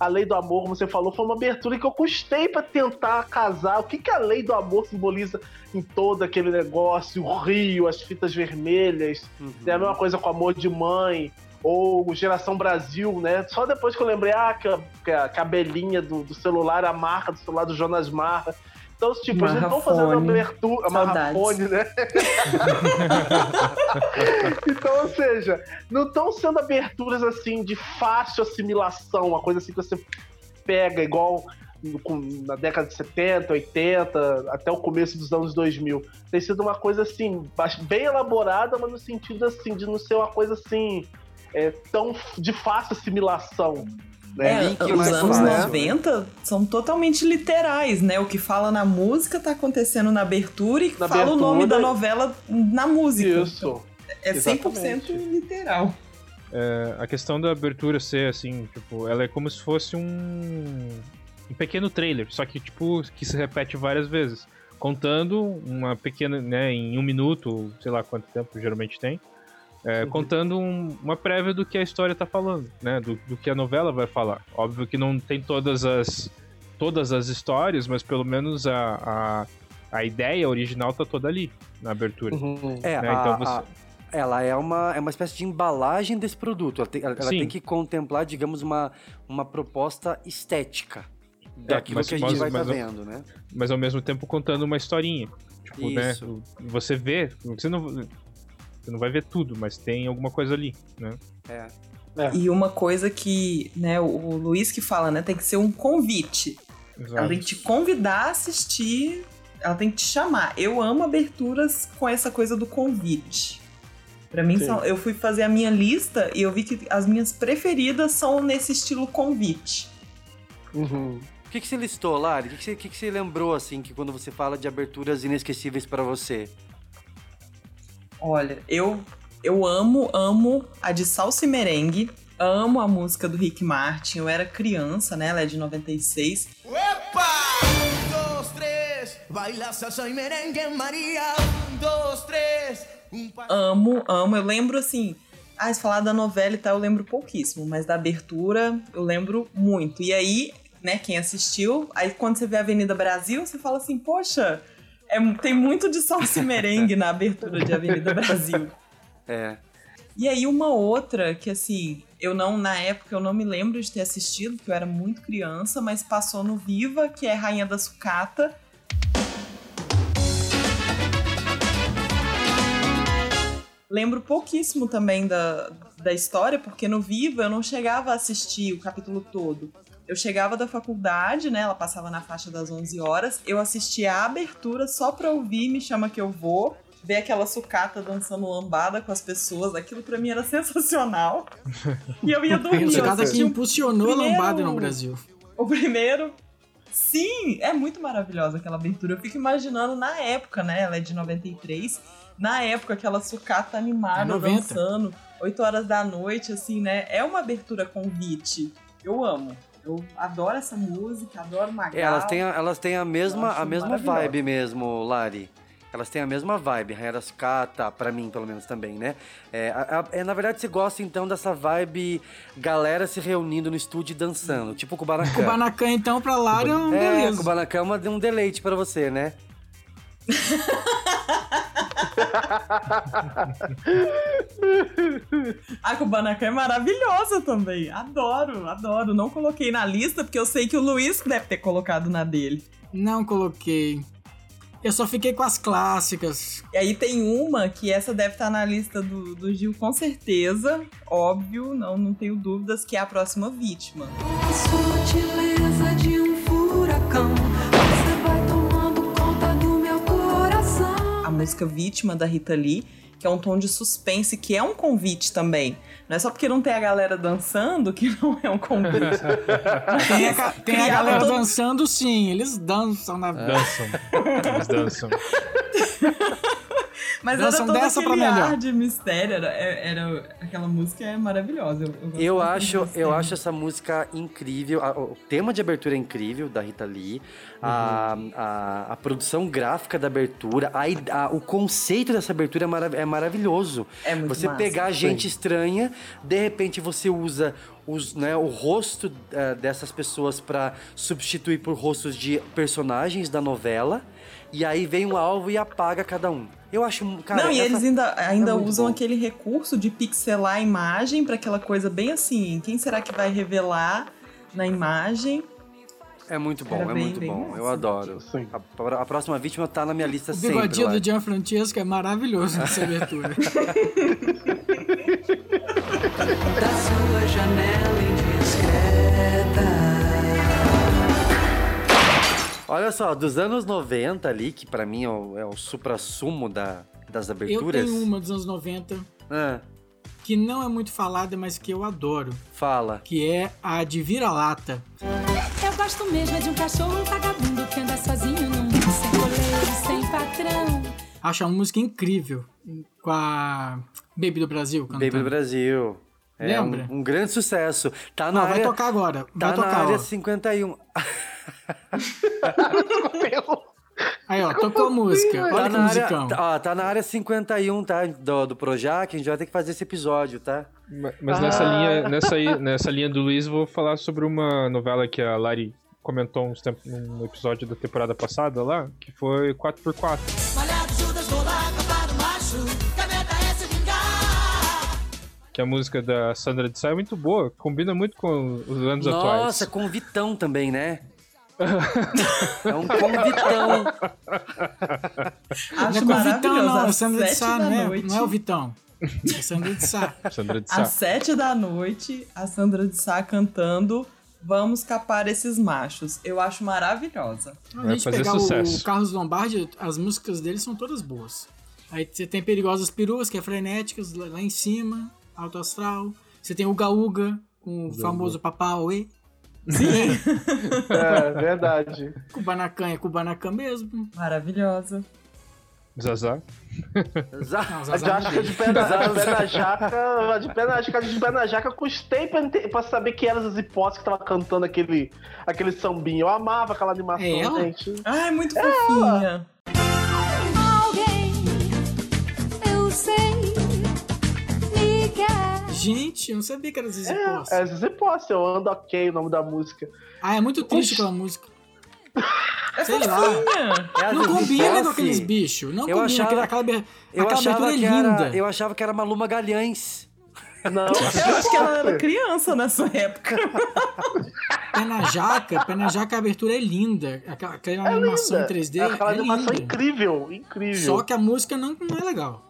C: A Lei do Amor, como você falou, foi uma abertura que eu custei pra tentar casar. O que, que a Lei do Amor simboliza em todo aquele negócio? O rio, as fitas vermelhas.
E: Uhum.
C: É a mesma coisa com Amor de Mãe. Ou Geração Brasil, né? Só depois que eu lembrei, ah, que a, que a, que a abelhinha do, do celular, a marca do celular do Jonas Marra. Então, tipo, eles não estão fazendo abertura. Marrafone, né? então, ou seja, não estão sendo aberturas assim de fácil assimilação, uma coisa assim que você pega igual na década de 70, 80, até o começo dos anos 2000. Tem sido uma coisa assim, bem elaborada, mas no sentido assim, de não ser uma coisa assim, é, tão de fácil assimilação. Né?
H: É,
E: Link
H: os anos
E: fácil.
H: 90 são totalmente literais, né? O que fala na música tá acontecendo na abertura e
C: Na
H: fala o nome
C: abertura.
H: da novela na música.
C: Isso.
H: É 100%
C: Exatamente.
H: literal.
G: É, a questão da abertura ser assim, tipo, ela é como se fosse um, um pequeno trailer, só que tipo que se repete várias vezes, contando uma pequena, né, em um minuto, sei lá quanto tempo geralmente tem, é, contando um- uma prévia do que a história tá falando, né, do, do que a novela vai falar. Óbvio que não tem todas as todas as histórias, mas pelo menos a, a, a ideia original tá toda ali na abertura.
C: Uhum.
E: É,
G: né,
E: a-
G: então você-
E: a- ela é uma, é uma espécie de embalagem desse produto. Ela tem, ela- tem que contemplar, digamos, uma, uma proposta estética daquilo
G: mas-
E: que a gente
G: mas-
E: vai estar
G: mas-
E: vendo, né?
G: Mas ao mesmo tempo contando uma historinha. Tipo, né?
E: Isso.
G: Você vê, você não, você não vai ver tudo, mas tem alguma coisa ali, né?
E: É.
H: E uma coisa que, né, o, Luiz que fala, né, tem que ser um convite. Ela tem que te convidar a assistir, ela tem que te chamar. Eu amo aberturas com essa coisa do convite. Pra mim, são- eu fui fazer a minha lista e eu vi que as minhas preferidas são nesse estilo convite.
C: Uhum.
E: O que, que você listou, Lari? O que, que, você, o que, que você lembrou, assim, que quando você fala de aberturas inesquecíveis pra você?
H: Olha, eu, eu amo, amo a de Salsa e Merengue. Amo a música do Rick Martin. Eu era criança, né? Ela é de 96.
I: Un, dos, tres, baila salsa y merengue, María. Un, dos, tres, un pa-
H: Amo, amo. Eu lembro assim. Ah, se falar da novela e tal, eu lembro pouquíssimo, mas da abertura eu lembro muito. E aí, né, quem assistiu, aí quando você vê a Avenida Brasil, você fala assim, poxa, é- tem muito de salsa merengue na abertura de Avenida Brasil.
E: É.
H: E aí uma outra que assim, eu não na época eu não me lembro de ter assistido, porque eu era muito criança, mas passou no Viva, que é Rainha da Sucata. Lembro pouquíssimo também da, da história, porque no Viva eu não chegava a assistir o capítulo todo. Eu chegava da faculdade, né? Ela passava na faixa das 11 horas. Eu assistia a abertura só pra ouvir Me Chama Que Eu Vou. Ver aquela sucata dançando lambada com as pessoas. Aquilo pra mim era sensacional. E eu ia dormir.
F: Essa
H: eu
F: casa que impulsionou a
H: primeiro-
F: lambada no Brasil.
H: O primeiro. Sim, é muito maravilhosa aquela abertura. Eu fico imaginando na época, né? Ela é de 93. Na época, aquela sucata animada,
F: É 90.
H: dançando, 8 horas da noite, assim, né? É uma abertura convite. Eu amo. Eu adoro essa música, adoro Magal.
E: É, elas têm a, elas têm a mesma, a mesma vibe mesmo, Lari. Elas têm a mesma vibe, Sucata, pra mim pelo menos também, né? É, a- a- é, na verdade, você gosta então dessa vibe galera se reunindo no estúdio e dançando, tipo Kubanacan.
F: Kubanacan, então, pra Lara é um
E: É,
F: beleza.
E: Kubanacan é uma- um deleite pra você, né?
H: A Kubanacan é maravilhosa também. Adoro, adoro. Não coloquei na lista porque eu sei que o Luiz deve ter colocado na dele.
F: Não coloquei. Eu só fiquei com as clássicas.
H: E aí tem uma que essa deve estar na lista do, do Gil com certeza. Óbvio, não, não tenho dúvidas, que é a próxima vítima.
D: Sutileza de
H: música Vítima da Rita Lee, que é um tom de suspense, que é um convite também. Não é só porque não tem a galera dançando que não é um convite.
F: Tem a, tem a galera
H: todo-
F: dançando, sim. Eles dançam na
G: Dançam. Eles dançam.
H: Mas
F: Dançam
H: era todo
F: dessa pra
H: aquele
F: melhor.
H: ar de mistério. Era, era- aquela música é maravilhosa. Eu, eu
E: Eu acho, eu acho essa música incrível. a- o tema de abertura é incrível, da Rita Lee. A, a, a produção gráfica da abertura. a a- o conceito dessa abertura é, marav- é maravilhoso.
H: É muito
E: Você
H: massa.
E: pegar gente estranha, de repente você usa os, né, o rosto eh, dessas pessoas pra substituir por rostos de personagens da novela. E aí vem um alvo e apaga cada um. Eu acho, cara.
H: não, e
E: essa-
H: eles ainda, ainda
E: é
H: usam
E: bom.
H: aquele recurso de pixelar a imagem pra aquela coisa bem assim. Quem será que vai revelar na imagem?
E: É muito bom,
H: Era
E: é
H: bem-
E: muito
H: bem
E: bom.
H: massa.
E: Eu adoro. A, a próxima vítima tá na minha lista
F: O
E: sempre.
F: bigodinho
E: Lari.
F: do Gianfrancesco é maravilhoso nessa abertura.
D: Da sua janela
E: Olha só, dos anos 90 ali, que pra mim é o, é o supra-sumo da, das
F: Eu
E: aberturas.
F: tenho uma dos anos 90
E: Ah,
F: que não é muito falada, mas que eu adoro.
E: fala.
F: Que é a de vira-lata.
D: Eu gosto mesmo é de um cachorro vagabundo que anda sozinho num mundo sem coleiro, sem patrão.
F: Acho uma música incrível. Com a Baby do Brasil cantando.
E: Baby do Brasil. É
F: Lembra?
E: um, um grande sucesso. Tá na
F: Não, vai
E: área,
F: tocar agora. Vai
E: Tá
F: tocar,
E: na área
F: ó.
E: 51.
F: Aí, ó, tocou a música. Olha
E: Tá
F: que
E: na, área,
F: musicão.
E: tá, ó, tá na área 51, tá? Do, do Projac, a gente vai ter que fazer esse episódio, tá?
G: Ma- Mas nessa, linha, nessa, nessa linha do Luiz, vou falar sobre uma novela que a Lari comentou uns tempos, num episódio da temporada passada lá, que foi 4x4.
D: Malhado Judas, acabar o macho. Caneta.
G: Que a música da Sandra de Sá é muito boa, combina muito com os anos
E: Nossa,
G: atuais.
E: com o Vitão também, né? É um convitão.
H: Acho
F: não é com o Vitão,
H: maravilhoso.
F: não. É
H: Às
F: Sandra de
H: sete
F: Sá,
H: da
F: não é,
H: noite.
F: não é o Vitão. É Sandra de Sá.
G: Sandra de
H: Às sete da noite, a Sandra de Sá cantando Vamos capar esses machos. Eu acho maravilhosa.
F: Se a gente pegar o, o Carlos Lombardi, as músicas dele são todas boas. Aí você tem Perigosas Peruas, que é frenéticas, lá lá em cima, alto astral. Você tem o Gaúga, com o famoso Papauê.
H: Sim.
C: É, verdade.
F: Kubanacan é Kubanacan mesmo.
H: Maravilhosa.
G: Zazá.
F: Não,
C: A
F: Zazá não
C: jaca
F: deu.
C: de pé na, de pé na jaca, de pé na jaca, de pé na jaca, custei pra, pra saber que eram as hipóteses que tava cantando aquele, aquele sambinho. Eu amava aquela animação,
F: É ela?
C: gente.
H: Ai, muito fofinha.
D: Alguém,
F: Gente, eu não sabia que era Zizi
C: É,
F: Posse.
C: é Zizi Posse, eu ando ok o nome da música.
F: Ah, é muito triste aquela música.
H: É
F: Sei lá.
E: É
F: Não combina
E: Posse.
F: com aqueles bichos. Não
E: Eu
F: combina.
E: achava-
F: aquela, aquela,
E: Eu
F: aquela
E: achava,
F: abertura
E: que
F: é linda.
E: era, eu achava que era Maluma Galhães.
C: Não,
H: Eu acho que ela era criança nessa época.
F: Pé na jaca, pé na jaca, a abertura é linda. Aquela, aquela
C: É
F: animação
C: linda.
F: em 3D
C: Aquela
F: é
C: animação
F: linda.
C: incrível, incrível.
F: Só que a música não, não é legal.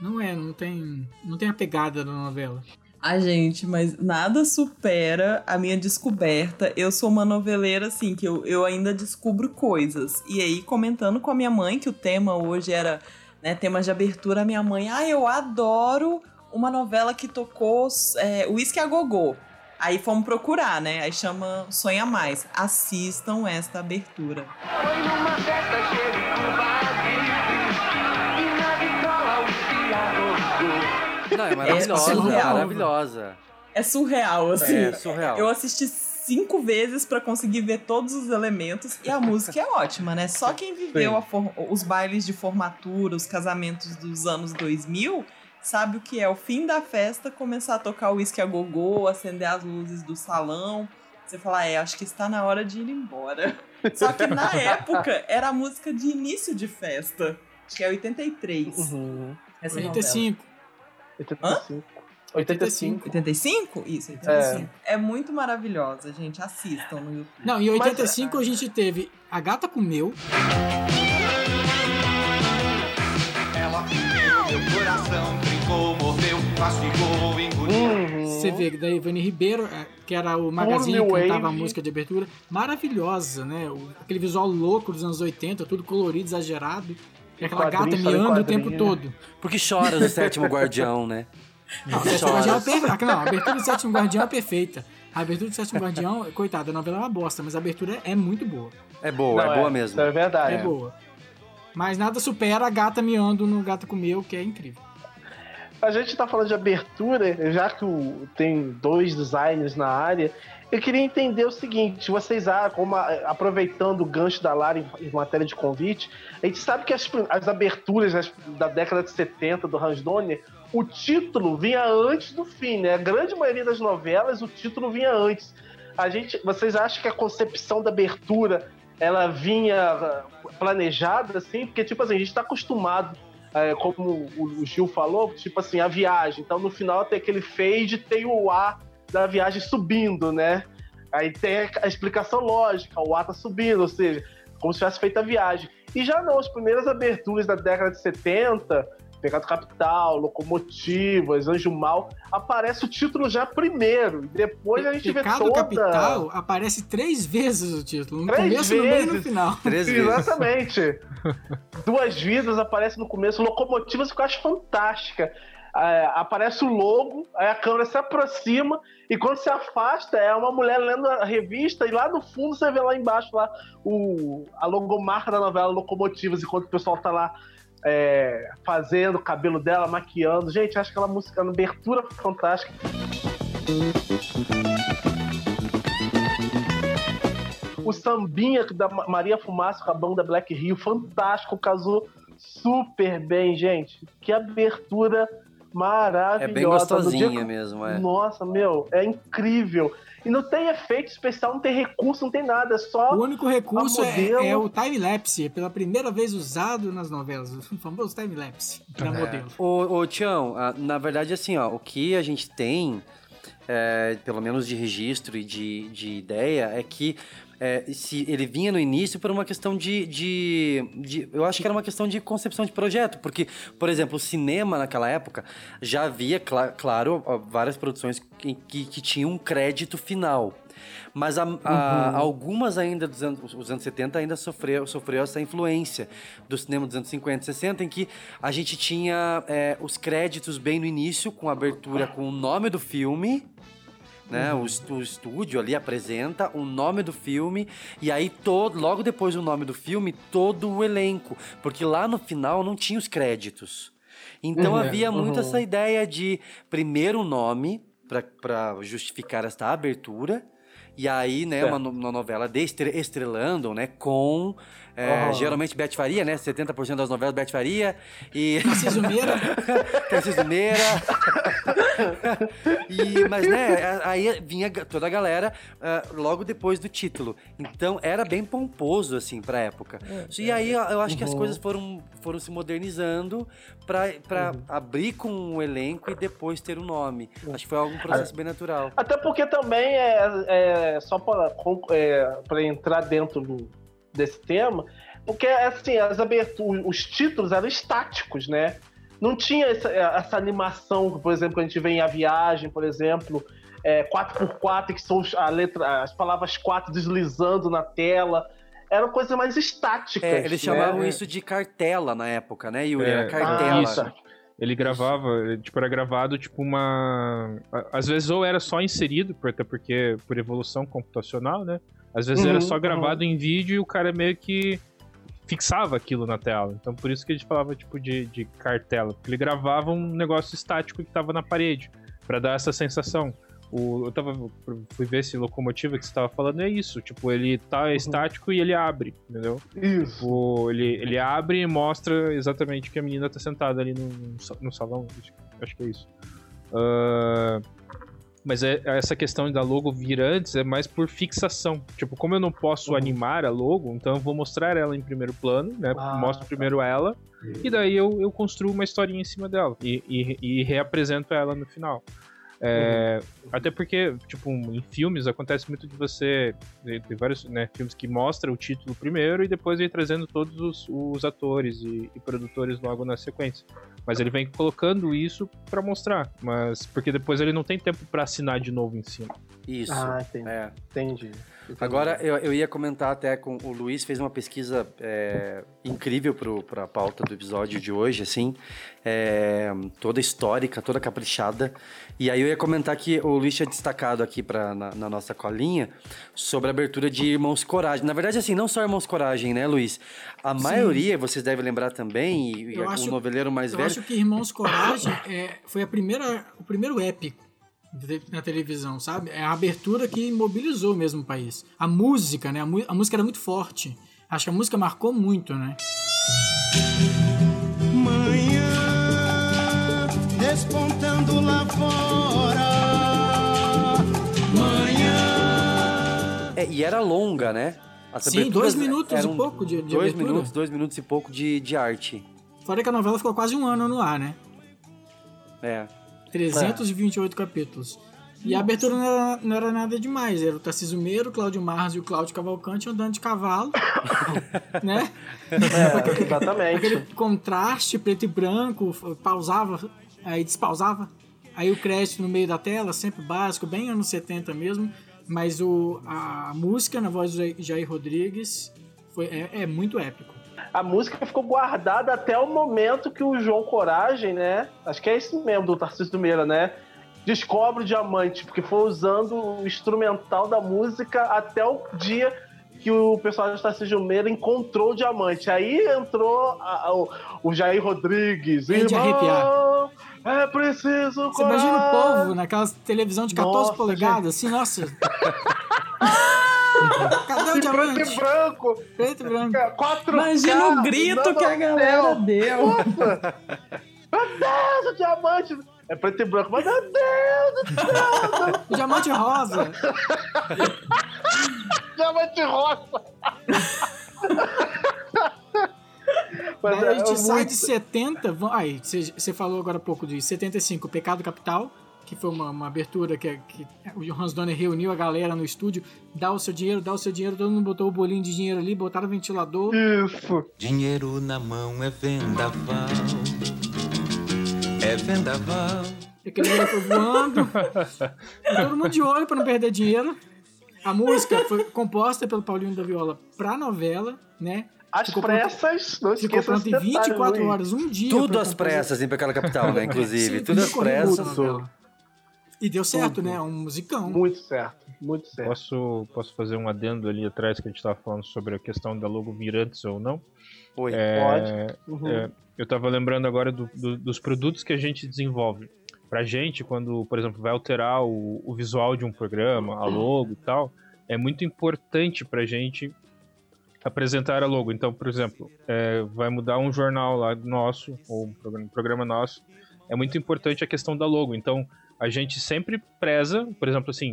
F: Não é, não tem, não tem a pegada da novela.
H: Ai, gente, mas nada supera a minha descoberta. Eu sou uma noveleira, assim, que eu, eu ainda descubro coisas. E aí, comentando com a minha mãe, que o tema hoje era, né, temas de abertura, a minha mãe, ah, eu adoro uma novela que tocou é, Whisky a Gogô. Aí fomos procurar, né? Aí chama Sonha Mais. Assistam esta abertura.
I: Foi numa festa cheia de
E: Não, é maravilhosa,
H: É surreal.
E: maravilhosa.
H: É surreal, assim.
E: É surreal.
H: Eu assisti cinco vezes pra conseguir ver todos os elementos e a música é ótima, né? Só quem viveu
C: Sim.
H: a for- os bailes de formatura, os casamentos dos anos 2000, sabe o que é o fim da festa, começar a tocar o uísque a gogô, acender as luzes do salão. Você fala, é, acho que está na hora de ir embora. Só que na época era a música de início de festa. Acho que é 83.
C: Uhum.
H: Essa novela.
F: 85.
C: 85. 85.
H: 85? Isso, 85. É. muito maravilhosa, gente. Assistam no YouTube.
F: Não, em 85 a gente teve A Gata Comeu,
K: Ela meu coração trincou, mordeu, mastigou, engoliu.
F: você vê da Ivani Ribeiro, é, que era o magazine que cantava a música de abertura. Maravilhosa, né? Aquele visual louco dos anos 80, tudo colorido, exagerado. E aquela gata miando o tempo todo.
E: Porque chora no sétimo guardião, né?
F: Não, o Sétimo Guardião é perfeita. Não, a abertura do Sétimo Guardião é perfeita. A abertura do Sétimo Guardião, coitada, a novela é uma bosta, mas a abertura é muito boa.
E: É boa,
C: Não,
E: é boa mesmo.
C: É verdade.
F: É, boa. Mas nada supera a gata miando no Gata Comeu, que é incrível.
C: A gente tá falando de abertura, já que tem dois designers na área, eu queria entender o seguinte: vocês, ah, como a- aproveitando o gancho da Lara em, matéria de convite, a gente sabe que as, as aberturas da década de 70 do Hans Donner, o título vinha antes do fim, né? A grande maioria das novelas, o título vinha antes. A gente, vocês acham que a concepção da abertura ela vinha ah, planejada assim? Porque, tipo assim, a gente tá acostumado é, como o Gil falou, tipo assim, a viagem. Então no final tem aquele fade, tem o A da viagem subindo, né? Aí tem a explicação lógica, o A tá subindo, ou seja, como se tivesse feito a viagem. E já não, as primeiras aberturas da década de 70, Pecado Capital, Locomotivas, Anjo Mal, aparece o título já primeiro, e depois a gente
F: Pecado
C: vê toda...
F: Capital aparece três vezes o título. No
C: Três
F: começo, no meio e no
C: vezes.
F: final.
E: Três vezes.
C: Exatamente. Duas vidas aparece no começo, locomotivas que eu acho fantástica. É, aparece o logo, aí a câmera se aproxima e quando se afasta é uma mulher lendo a revista e lá no fundo você vê lá embaixo lá o, a logomarca da novela Locomotivas, enquanto o pessoal tá lá é, fazendo o cabelo dela, maquiando. Gente, acho aquela música, a abertura fantástica. O sambinha da Ma- Maria Fumaça com a banda Black Rio, fantástico, casou super bem, gente. Que abertura maravilhosa.
E: É bem gostosinha
C: dia que-
E: mesmo, é.
C: Nossa, meu, é incrível. E não tem efeito especial, não tem recurso, não tem nada, é só.
F: O único recurso é,
C: modelo.
F: é o time-lapse, é pela primeira vez usado nas novelas. O famoso time-lapse da modelo.
E: Ô, ô Tião, na verdade, assim, ó, o que a gente tem é, pelo menos de registro e de, de ideia, é que é, se ele vinha no início por uma questão de, de, de- Eu acho que era uma questão de concepção de projeto, porque, por exemplo, o cinema naquela época já havia, cla- claro, várias produções que, que, que tinham um crédito final. Mas a- a-
C: Uhum.
E: algumas ainda dos anos, os anos 70 ainda sofreu, sofreu essa influência do cinema dos anos 50 e 60, em que a gente tinha é, os créditos bem no início, com a abertura com o nome do filme né? O, est- o estúdio ali apresenta o nome do filme e aí todo, logo depois do nome do filme, todo o elenco, porque lá no final não tinha os créditos. Então
C: Uhum,
E: havia muito
C: uhum.
E: essa ideia de primeiro nome para justificar esta abertura e aí, né,
C: Certo.
E: uma, uma novela de estre- estrelando, né, com é,
C: Aham.
E: geralmente Bete Faria, né, 70% das novelas Bete Faria e
F: Tarcísio Meira.
E: Meira. E, mas, né, aí vinha toda a galera ah, logo depois do título. Então era bem pomposo, assim, pra época. e aí eu, acho que as
C: Uhum.
E: coisas foram, foram se modernizando pra, pra
C: Uhum.
E: abrir com o elenco e depois ter o nome. Acho que foi algum processo bem natural.
C: Até porque também é, é só para é, entrar dentro do- desse tema, porque assim, as aberturas, os títulos eram estáticos, né? Não tinha essa, essa animação, por exemplo, que a gente vê em A Viagem, por exemplo, é, 4x4, que são a letra, as palavras 4 deslizando na tela. Eram coisas mais estáticas.
E: É, eles
C: né?
E: chamavam isso de cartela na época, né, Yuri? Era
G: É,
E: cartela.
G: Isso. Ele gravava, tipo, era gravado tipo uma. Às vezes ou era só inserido, por- até porque por evolução computacional, né? Às vezes
C: Uhum,
G: era só
C: uhum.
G: gravado em vídeo e o cara meio que fixava aquilo na tela. Então por isso que a gente falava tipo de, de cartela, porque ele gravava um negócio estático que tava na parede, pra dar essa sensação. O, eu tava, fui ver esse locomotiva que você tava falando, é isso. Tipo, ele tá estático e ele abre, entendeu?
C: Isso.
G: Tipo, ele, ele abre e mostra exatamente que a menina tá sentada ali no, no salão. Acho, que é isso. Ah, mas é, essa questão da logo vir antes é mais por fixação. Tipo, como eu não posso animar a logo, então eu vou mostrar ela em primeiro plano, né?
C: Ah,
G: Mostro
C: tá.
G: primeiro ela, e daí eu, eu construo uma historinha em cima dela. E, e, e reapresento ela no final. É, Até porque, tipo, em filmes acontece muito de você. Tem tem vários né, filmes que mostram o título primeiro e depois vem trazendo todos os, os atores e, e produtores logo na sequência. Mas ele vem colocando isso pra mostrar. Mas porque depois ele não tem tempo pra assinar de novo em cima.
E: Isso.
C: Ah, entendi.
E: É.
C: Entendi.
E: Agora, eu, eu ia comentar até com o Luiz, fez uma pesquisa é, incrível para a pauta do episódio de hoje, assim, é, toda histórica, toda caprichada. E aí eu ia comentar que o Luiz tinha destacado aqui pra, na, na nossa colinha sobre a abertura de Irmãos Coragem. Na verdade, assim, não só Irmãos Coragem, né, Luiz? A
F: Sim.
E: maioria, vocês devem lembrar também, e, e
F: Eu
E: o noveleiro mais
F: Eu
E: velho.
F: acho que Irmãos Coragem é, foi a primeira, o primeiro épico na televisão, sabe? É a abertura que mobilizou mesmo o país. A música, né? A, a música era muito forte. Acho que a música marcou muito, né?
I: Manhã despontando lá fora. Manhã.
E: É, e era longa, né? As
F: Sim, dois minutos e pouco de- de
E: dois
F: abertura.
E: minutos, dois minutos e pouco de, de arte.
F: Fora que a novela ficou quase um ano no ar, né?
E: É.
F: 328 capítulos. E a abertura não era, não era nada demais. Era o Tarcísio Meiro, o Cláudio Marros e o Cláudio Cavalcante andando de cavalo. né?
C: É, exatamente.
F: Aquele contraste preto e branco, pausava, aí despausava. Aí o crédito no meio da tela, sempre básico, bem anos 70 mesmo. Mas o, a música na voz do Jair- Jair Rodrigues foi, é, é muito épico.
C: A música ficou guardada até o momento que o João Coragem, né? Acho que é esse mesmo do Tarcísio do Meira, né? Descobre o diamante, porque foi usando o instrumental da música até o dia que o personagem do Tarcísio Meira encontrou o diamante. Aí entrou a- a- o, o Jair Rodrigues.
F: É de arrepiar.
C: Irmão, é preciso
F: Você imagina o povo naquela televisão de 14
C: Nossa,
F: polegadas, assim, nossa. Cadê o
C: De
F: diamante?
C: preto e branco.
F: Preto e branco.
C: Quatro
H: Imagina o grito que a galera deu.
C: Nossa! Meu Deus, o diamante! É preto e branco, mas meu Deus do céu!
F: O diamante rosa.
C: diamante rosa! Mas
F: a
C: é
F: gente sai
C: muito-
F: de 70. va- Aí, você falou agora há pouco de 75, Pecado Capital, que foi uma, uma abertura que, que o Hans Donner reuniu a galera no estúdio, dá o seu dinheiro, dá o seu dinheiro, todo mundo botou o bolinho de dinheiro ali, botaram o ventilador.
C: Isso.
M: Dinheiro na mão é vendaval. É vendaval.
F: E aquele dinheiro foi voando. E todo mundo de olho pra não perder dinheiro. A música foi composta pelo Paulinho da Viola pra novela, né?
C: As
F: Ficou
C: pressas, não
F: Ficou
C: esqueça
F: pronto em
C: esse detalhe,
F: 24
C: Luiz.
F: horas, um dia.
E: Tudo às pressas em Pecado Capital, né? Inclusive.
F: Sim,
E: Tudo às pressas.
F: E deu certo,
C: Tudo.
F: né? Um musicão.
C: Muito certo, muito certo.
G: Posso, posso fazer um adendo ali atrás que a gente estava falando sobre a questão da logo vir antes ou não?
E: Oi.
G: É,
C: Pode. Uhum.
G: é, eu estava lembrando agora do- do- dos produtos que a gente desenvolve. Pra gente, quando, por exemplo, vai alterar o, o visual de um programa, a logo e tal, é muito importante pra gente apresentar a logo. Então, por exemplo, é, vai mudar um jornal lá nosso, ou um programa, um programa nosso, é muito importante a questão da logo. Então, a gente sempre preza, por exemplo, assim,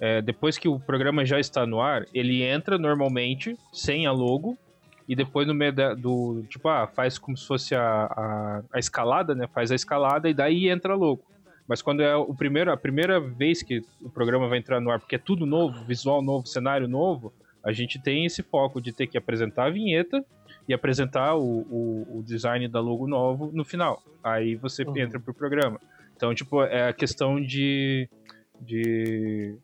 G: é, depois que o programa já está no ar, ele entra normalmente sem a logo e depois no meio da- do tipo ah faz como se fosse a, a, a escalada né? Faz a escalada e daí entra a logo. Mas quando é o primeiro a primeira vez que o programa vai entrar no ar porque é tudo novo visual novo cenário novo a gente tem esse foco de ter que apresentar a vinheta e apresentar o, o, o design da logo novo no final. Aí você
C: Uhum.
G: entra pro programa então tipo é a questão de de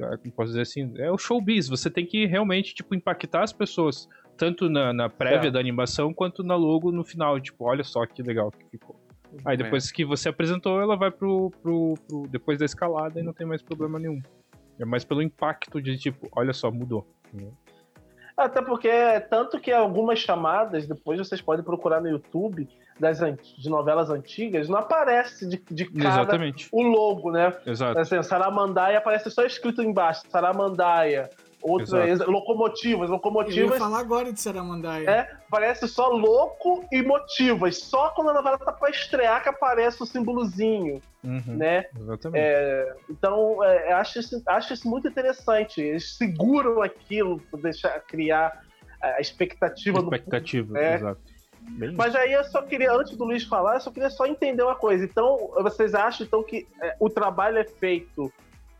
G: ah, como posso dizer assim, é o showbiz. Você tem que realmente, tipo, impactar as pessoas, tanto na, na prévia
C: Certo.
G: da animação, quanto na logo no final. Tipo, olha só que legal que ficou. Aí depois que você apresentou, ela vai pro, pro, pro- depois da escalada e não tem mais problema nenhum. É mais pelo impacto de, tipo, olha só, mudou.
C: Até porque, tanto que algumas chamadas, depois vocês podem procurar no YouTube, das, de novelas antigas, não aparece de, de cara
G: Exatamente.
C: o logo, né?
G: Exato.
C: Assim, Saramandaia aparece só escrito embaixo, Saramandaia. Outra,
G: Exato.
C: locomotivas,
F: Eu ia
C: locomotivas.
F: falar agora de Saramandaia.
C: É, parece só louco e motivas. Só quando a novela tá pra estrear que aparece o símbolozinho,
G: Uhum,
C: né?
G: Exatamente.
C: É, então, é, eu acho isso, acho isso muito interessante. Eles seguram aquilo deixar criar a expectativa, no
G: Expectativa,
C: É.
G: exato. Bem
C: Mas aí eu só queria, antes do Luiz falar, eu só queria só entender uma coisa. Então, vocês acham então que é, o trabalho é feito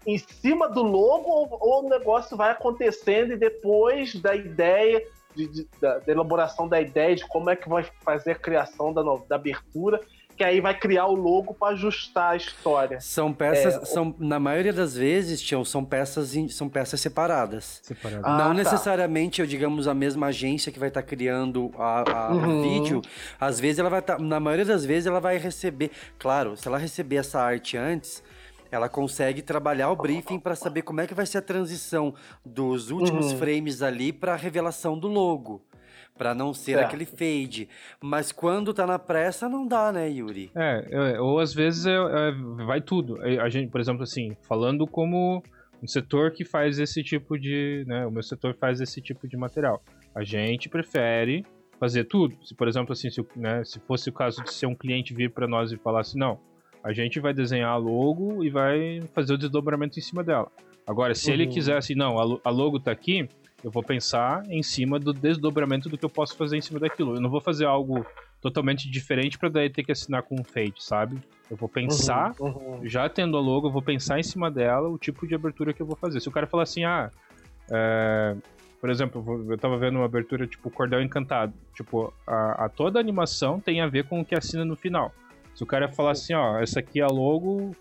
C: em cima do logo ou, ou o negócio vai acontecendo e depois da ideia, de- de- da, da elaboração da ideia de como é que vai fazer a criação da, da abertura, que aí vai criar o logo para ajustar a história?
E: São peças,
C: É,
E: são, na maioria das vezes, Tião, são peças, em- são peças separadas.
G: separado.
C: Ah,
E: não
C: tá.
E: necessariamente, eu digamos, a mesma agência que vai estar criando a, a- o
C: Uhum.
E: vídeo. Às vezes ela vai estar. na maioria das vezes ela vai receber. Claro, se ela receber essa arte antes, ela consegue trabalhar o briefing para saber como é que vai ser a transição dos últimos
C: Uhum.
E: frames ali para a revelação do logo. Pra não ser
C: Certo.
E: aquele fade. Mas quando tá na pressa, não dá, né, Yuri?
G: É, é, ou às vezes é- é, vai tudo. É, A gente, por exemplo, assim, falando como um setor que faz esse tipo de. Né, o meu setor faz esse tipo de material. A gente prefere fazer tudo. Se, por exemplo, assim, se, né, se fosse o caso de ser um cliente vir para nós e falar assim, não, a gente vai desenhar a logo e vai fazer o desdobramento em cima dela. Agora, se ele
C: Uhum.
G: quiser assim, não, a logo tá aqui, eu vou pensar em cima do desdobramento do que eu posso fazer em cima daquilo. Eu não vou fazer algo totalmente diferente para daí ter que assinar com um fade, sabe? Eu vou pensar,
C: Uhum, uhum.
G: já tendo a logo, eu vou pensar em cima dela o tipo de abertura que eu vou fazer. Se o cara falar assim, ah, é, por exemplo, eu tava vendo uma abertura tipo Cordel Encantado. Tipo, a, a toda a animação tem a ver com o que assina no final. Se o cara falar assim, ó, essa aqui é a logo,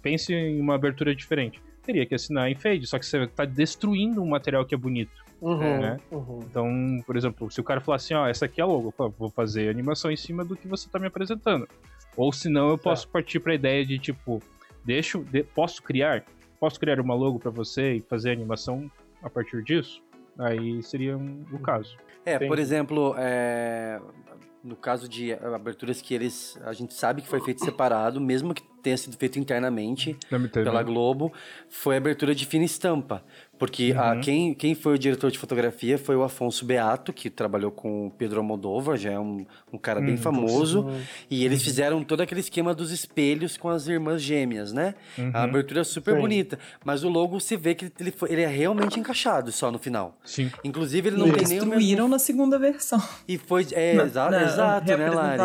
G: pense em uma abertura diferente. Teria que assinar em fade, só que você tá destruindo um material que é bonito.
C: Uhum,
G: né?
C: uhum.
G: Então, por exemplo, se o cara falar assim, ó, essa aqui é a logo, vou fazer animação em cima do que você tá me apresentando. Ou senão eu posso partir pra ideia de tipo, deixo, de- posso criar, posso criar uma logo pra você e fazer animação a partir disso? Aí seria um, o caso.
E: É, por
G: Entendi.
E: exemplo, é, no caso de aberturas que eles. A gente sabe que foi feito separado, mesmo que tenha sido feito internamente pela? Globo, foi a abertura de fina estampa. Porque a-
G: Uhum.
E: quem, quem foi o diretor de fotografia foi o Afonso Beato, que trabalhou com o Pedro Almodóvar, já é um, um cara bem
G: Hum,
E: famoso.
G: uhum.
E: E eles fizeram todo aquele esquema dos espelhos com as irmãs gêmeas, né?
G: Uhum.
E: A abertura é super
G: Sim.
E: bonita. Mas o logo se vê que ele, foi- ele é realmente encaixado só no final.
G: Sim.
E: Inclusive, ele não tem nem o mesmo
H: Destruíram na segunda versão.
E: e foi. É,
H: Não,
E: exato.
H: não,
E: Exato, né. Lari?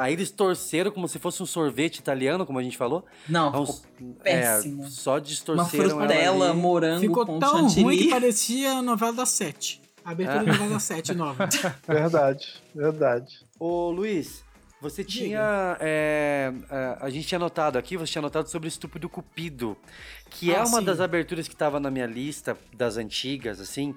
E: Aí eles torceram como se fosse um sorvete italiano, como a gente falou.
H: Não,
E: Então,
H: ficou
E: é,
H: péssimo.
E: só
H: Uma
E: distorceram ela
H: frutela,
E: ali.
H: morango
F: Ficou
H: com
F: tão
H: chantilly.
F: ruim que parecia a novela das sete. A abertura
E: Ah.
F: da novela das sete nova.
C: Verdade, verdade.
E: Ô, Luiz, você tinha. é, é, a gente tinha notado aqui, você tinha notado sobre o Estúpido Cupido, que é
F: Ah,
E: uma
F: sim.
E: das aberturas que estava na minha lista das antigas, assim,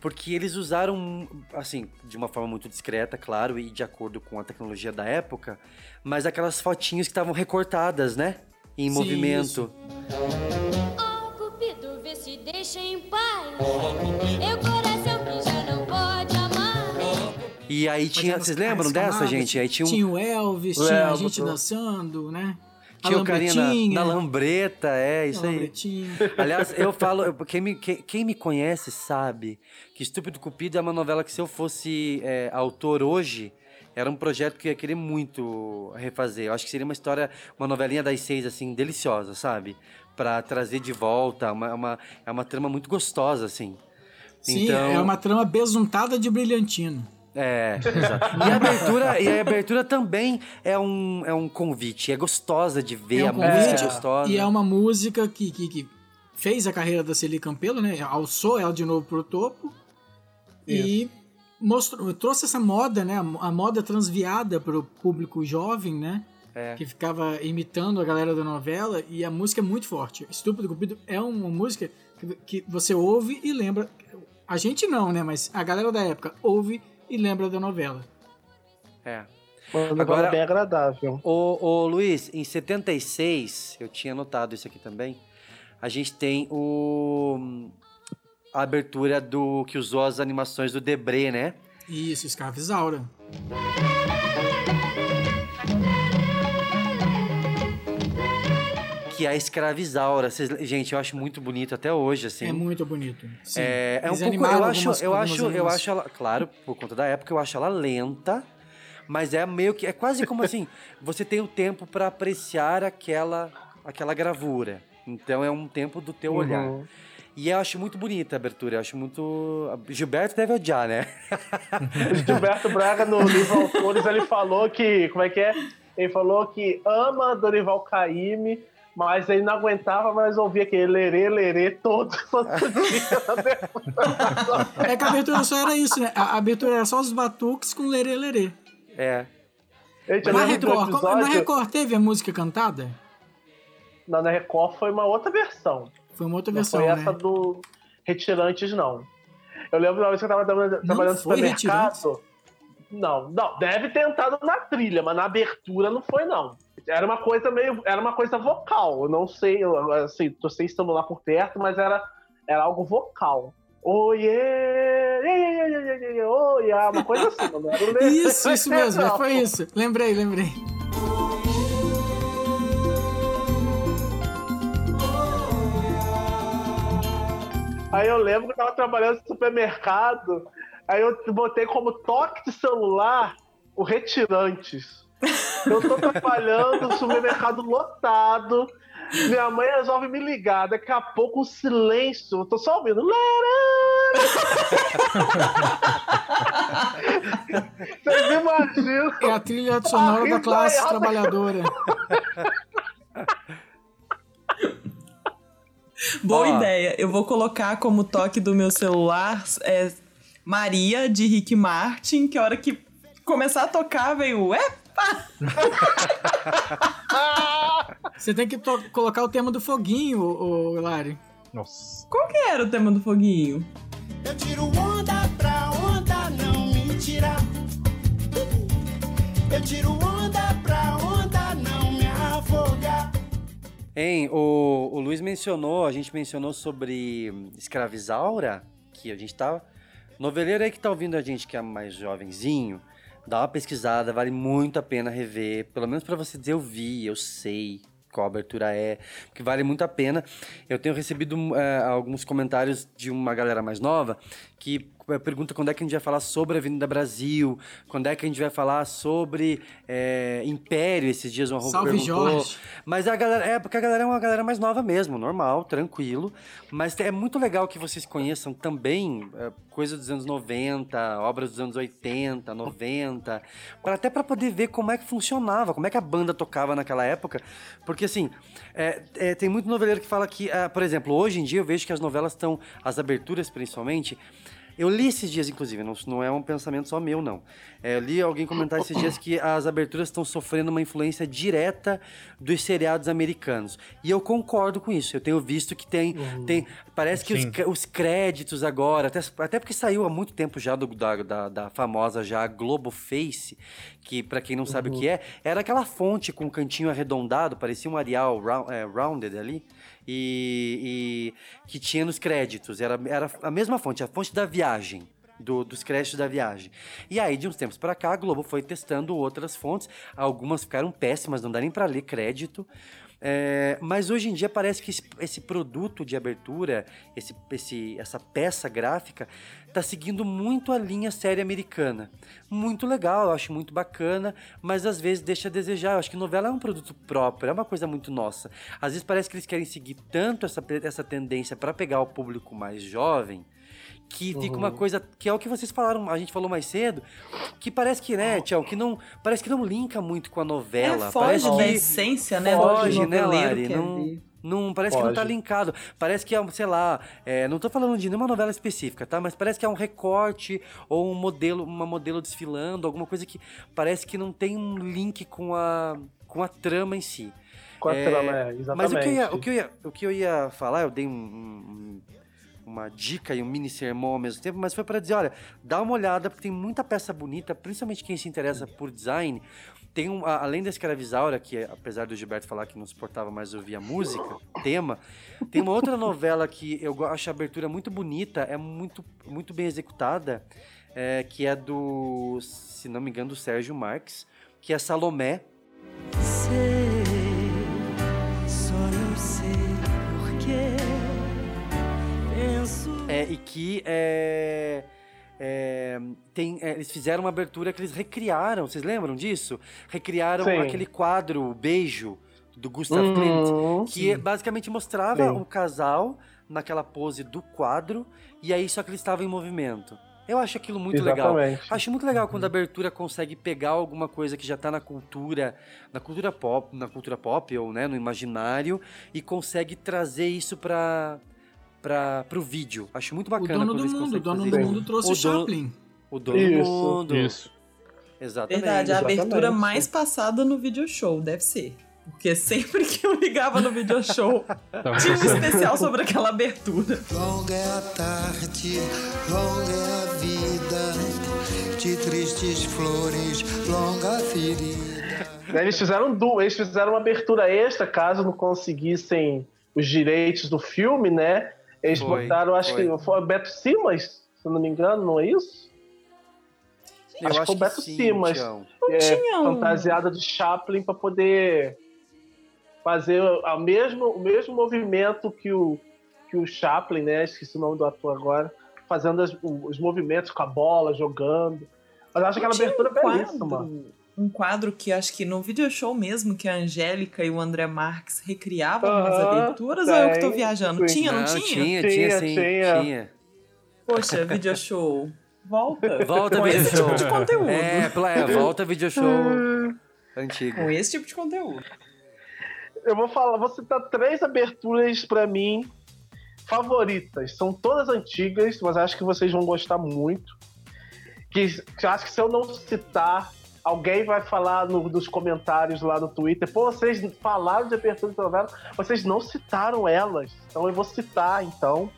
E: porque eles usaram, assim, de uma forma muito discreta, claro, e de acordo com a tecnologia da época, mas aquelas fotinhas que estavam recortadas, né? Em
F: Sim,
E: movimento.
N: Se deixa em paz. Eu coração que já não pode amar.
E: E aí tinha. Vocês lembram dessa,
F: camadas,
E: gente? Aí tinha um.
F: Tinha o Elvis, tinha a gente dançando, né?
E: Tinha o carinha na, na lambreta, é isso aí. Aliás, eu falo, eu- quem me, quem, quem me conhece sabe que Estúpido Cupido é uma novela que se eu fosse é, autor hoje, era um projeto que eu ia querer muito refazer. Eu acho que seria uma história, uma novelinha das seis, assim, deliciosa, sabe? Pra trazer de volta, uma, uma, é uma trama muito gostosa, assim.
F: Sim,
E: então,
F: é uma trama besuntada de brilhantina.
E: é, exato. E a abertura, e a abertura também é um, é um convite. É gostosa de ver,
F: É um
E: a música é gostosa.
F: E é uma música que, que, que fez a carreira da Celie Campelo, né? Alçou ela de novo pro topo. E mostrou, trouxe essa moda, né? A moda transviada pro público jovem, né?
E: É.
F: Que ficava imitando a galera da novela. E a música é muito forte. Estúpido Cupido é uma música que, que você ouve e lembra. A gente não, né? Mas a galera da época ouve e lembra da novela.
E: É.
C: Uma novela bem agradável.
E: Ô, ô, Luiz, em 76, eu tinha notado isso aqui também, a gente tem o a abertura do que usou as animações do Debré, né?
F: Isso, Escravizaura.
E: Que é a escravizaura. Vocês- gente, eu acho muito bonito até hoje, assim.
F: É muito bonito. Sim.
E: É, é um pouco, eu acho,
F: algumas-
E: eu
F: algumas
E: acho, eu acho ela, claro, por conta da época, eu acho ela lenta, mas é meio que, é quase como assim, você tem o tempo pra apreciar aquela, aquela gravura. Então é um tempo do teu
C: Uhum.
E: olhar. E eu acho muito bonita a abertura, eu acho muito. Gilberto deve odiar, né?
C: Gilberto Braga, no livro Autores, ele falou que. Como é que é? Ele falou que ama Dorival Caymmi, mas ele não aguentava mais ouvir aquele lerê, lerê todo santo dia.
F: É que a abertura só era isso, né? A abertura era só os batuques com lerê lerê.
E: É.
C: Gente,
F: Na Record, como-
C: episódio-
F: na Record teve a música cantada?
C: Não, na Record foi uma outra versão.
F: Foi uma outra
C: Não
F: versão,
C: foi
F: né?
C: essa do Retirantes, não. Eu lembro da vez que eu tava trabalhando, no
F: foi
C: supermercado. Não, não, deve ter entrado na trilha, mas na abertura não foi, não. Era uma coisa meio. Era uma coisa vocal. Eu não sei, eu, assim, tô sem celular por perto, mas era, era algo vocal. Oiê! Oiê! Uma coisa assim, era
F: Isso, isso mesmo,
C: não.
F: foi isso. Lembrei, lembrei.
C: Aí eu lembro que eu tava trabalhando no supermercado, aí eu botei como toque de celular o Retirantes. Eu tô trabalhando supermercado lotado, minha mãe resolve me ligar, daqui a pouco um silêncio, eu tô só ouvindo. Vocês imaginam?
F: É a trilha sonora da classe
C: risaiada.
F: trabalhadora.
H: Boa
F: Ó.
H: ideia. Eu vou colocar como toque do meu celular é Maria de Rick Martin, que a hora que começar a tocar veio. Epa!
F: Você tem que colocar o tema do foguinho, ô, ô Lari.
G: Nossa.
H: Qual que era o tema do foguinho?
I: Eu tiro onda pra onda não me tirar. Eu tiro onda pra onda não me afogar.
E: Hein, o, o Luiz mencionou, a gente mencionou sobre escravizaura, que a gente tá. Noveleiro aí que tá ouvindo a gente que é mais jovenzinho, dá uma pesquisada, vale muito a pena rever. Pelo menos pra você dizer eu vi, eu sei qual abertura é, que vale muito a pena. Eu tenho recebido eh, alguns comentários de uma galera mais nova que pergunta quando é que a gente vai falar sobre a Avenida Brasil, quando é que a gente vai falar sobre é, Império, esses dias Arroba
F: Salve,
E: perguntou.
F: Jorge.
E: Mas a galera, é porque a galera é uma galera mais nova mesmo, normal, tranquilo. Mas é muito legal que vocês conheçam também é, coisa dos anos 90, obras dos anos 80, 90, para até para poder ver como é que funcionava, como é que a banda tocava naquela época. Porque assim, é, é, tem muito noveleiro que fala que, ah, por exemplo, hoje em dia eu vejo que as novelas estão, as aberturas principalmente, eu li esses dias, inclusive, não, não é um pensamento só meu, não. É, eu li alguém comentar esses dias que as aberturas estão sofrendo uma influência direta dos seriados americanos. E eu concordo com isso. Eu tenho visto que tem. tem parece que os, os créditos agora, até, até porque saiu há muito tempo já do, da, da, da famosa já Globo Face, que para quem não sabe o que é, era aquela fonte com um cantinho arredondado, parecia um Arial rou- é, rounded ali. E, e que tinha nos créditos, era, era a mesma fonte, a fonte da viagem do- dos créditos da viagem. E aí, de uns tempos pra cá, a Globo foi testando outras fontes. Algumas ficaram péssimas, não dá nem pra ler crédito. É, mas hoje em dia parece que esse, esse produto de abertura, esse, esse- essa peça gráfica, tá seguindo muito a linha série americana. Muito legal, eu acho muito bacana, mas às vezes deixa a desejar. Eu acho que novela é um produto próprio, é uma coisa muito nossa. Às vezes parece que eles querem seguir tanto essa, essa tendência para pegar o público mais jovem que fica uma
C: Uhum.
E: coisa que é o que vocês falaram, a gente falou mais cedo, que parece que, né, Tião, que não, parece que não linka muito com a novela.
H: É, foge
E: parece
H: da
E: que
H: essência, né,
E: Foge, né, Lari? Não,
H: ver.
E: Não, parece que não tá linkado. Parece que é, sei lá, é, não tô falando de nenhuma novela específica, tá? Mas parece que é um recorte ou um modelo, uma modelo desfilando, alguma coisa que parece que não tem um link com a, com a trama em si.
C: Com a trama, é,
E: Mas o que, eu ia,
C: exatamente.
E: o, que eu ia, o que eu ia falar, eu dei um- um- uma dica e um mini sermão ao mesmo tempo, mas foi para dizer, olha, dá uma olhada, porque tem muita peça bonita, principalmente quem se interessa por design. Tem um, além da Escravizaura, que apesar do Gilberto falar que não suportava mais ouvir a música, tema, tem uma outra novela que eu acho a abertura muito bonita, é muito, muito bem executada, é, que é do, se não me engano, do Sérgio Marques, que é Salomé,
O: Só não sei porquê. Penso.
E: É, e que é, é, tem, é, eles fizeram uma abertura que eles recriaram, vocês lembram disso? Recriaram
C: Sim.
E: aquele quadro o Beijo do Gustav
C: Uhum,
E: Klimt, que basicamente mostrava
C: Sim.
E: um casal naquela pose do quadro e aí só que eles estavam em movimento. Eu acho aquilo muito legal.
C: Exatamente.
E: Acho muito legal quando a abertura consegue pegar alguma coisa que já tá na cultura, na cultura pop, na cultura pop ou né, no imaginário e consegue trazer isso para para pro vídeo. Acho muito
F: O
E: bacana
F: dono
E: quando
F: do mundo, o dono do mundo trouxe
E: O
F: o
E: dono-
F: Chaplin.
E: O dono
C: Isso,
E: do mundo.
G: Isso.
E: Exatamente.
H: Verdade, a abertura
C: Exatamente.
H: mais passada no video show, deve ser. Porque sempre que eu ligava no video show, tinha um especial sobre aquela abertura.
I: Longa é a tarde, longa é a vida, de tristes flores, longa ferida.
C: Eles fizeram eles fizeram uma abertura extra, caso não conseguissem os direitos do filme, né? Eles
E: Foi,
C: botaram, acho
E: foi.
C: que foi o Beto Simas, se eu não me engano, não é isso?
E: Eu
C: acho que foi o Beto
E: sim,
C: Simas.
E: Tião.
C: É,
H: tinha um-
C: fantasiada de Chaplin para poder fazer a mesmo, o mesmo movimento que o, que o Chaplin, né? Esqueci o nome do ator agora, fazendo as- os movimentos com a bola, jogando. Mas eu acho aquela
H: Tinha
C: abertura
H: um
C: belíssima.
H: Um quadro que acho que no video show mesmo, que a Angélica e o André Marques recriavam as aberturas, ou eu que tô
C: tem,
H: viajando?
C: sim.
H: Tinha, não,
E: Não,
H: tinha?
E: tinha, tinha,
C: Tinha,
E: sim,
C: tinha.
E: tinha.
H: Poxa, video show. Volta.
E: Volta
H: com
E: video
H: esse
E: show.
H: tipo de conteúdo.
E: É, é, volta video show antigo.
H: Com esse tipo de conteúdo.
C: Eu vou falar, vou citar três aberturas pra mim favoritas. São todas antigas, mas acho que vocês vão gostar muito. Que, que acho que se eu não citar, alguém vai falar no- nos comentários lá no Twitter. Pô, vocês falaram de abertura de novela, vocês não citaram elas. Então eu vou citar, então.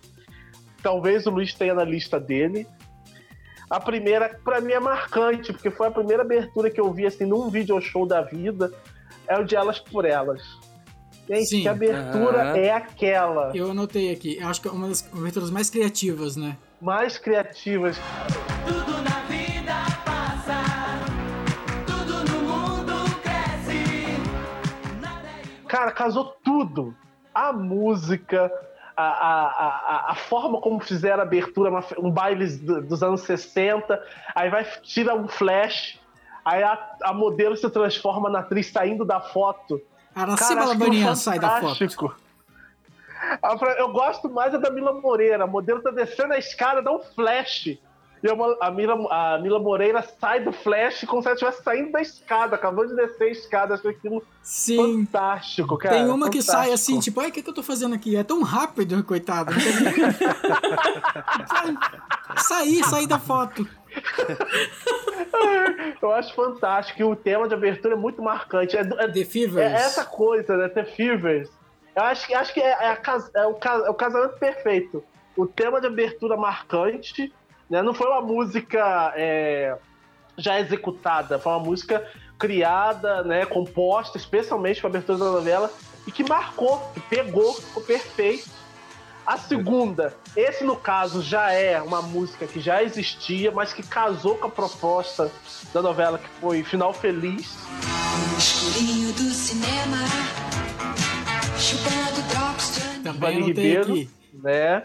C: Talvez o Luiz tenha na lista dele. A primeira, pra mim, é marcante, porque foi a primeira abertura que eu vi assim num video show da vida. É o de Elas por Elas. Gente,
F: Sim.
C: que abertura
E: Aham.
C: é aquela?
F: Eu anotei aqui. Eu acho que é uma das aberturas mais criativas, né?
C: Mais criativas.
O: Tudo na vida
C: Cara, casou tudo. A música, a, a, a, a forma como fizeram a abertura, uma- um baile do- dos anos 60, aí vai, tira um flash, aí a, a modelo se transforma na atriz saindo da foto.
F: Araci
C: Cara,
F: Balabanian
C: aquilo
F: sai da foto.
C: Ah, Eu gosto mais é da Mila Moreira. A modelo tá descendo a escada, dá um flash. E a Mila, a Mila Moreira sai do flash como se ela estivesse saindo da escada, acabou de descer a escada. Acho aquilo
F: Sim.
C: fantástico, cara.
F: Tem uma que sai
C: fantástico.
F: assim, tipo, ai, o que, que eu tô fazendo aqui? É tão rápido, coitado. Sair, sair da foto.
C: Eu acho fantástico. E o tema de abertura é muito marcante. É, é,
F: The Fevers.
C: é essa coisa, né? The Fevers. Eu acho, que- acho que é, é a é o, é o casamento perfeito. O tema de abertura marcante, né? Não foi uma música é, já executada, foi uma música criada, né? Composta especialmente para a abertura da novela e que marcou, que pegou, ficou perfeito. A segunda, esse no caso já é uma música que já existia, mas que casou com a proposta da novela, que foi Final Feliz.
O: No escurinho do cinema, chupando drops de
F: Também
C: Ribeiro,
F: aqui.
C: né?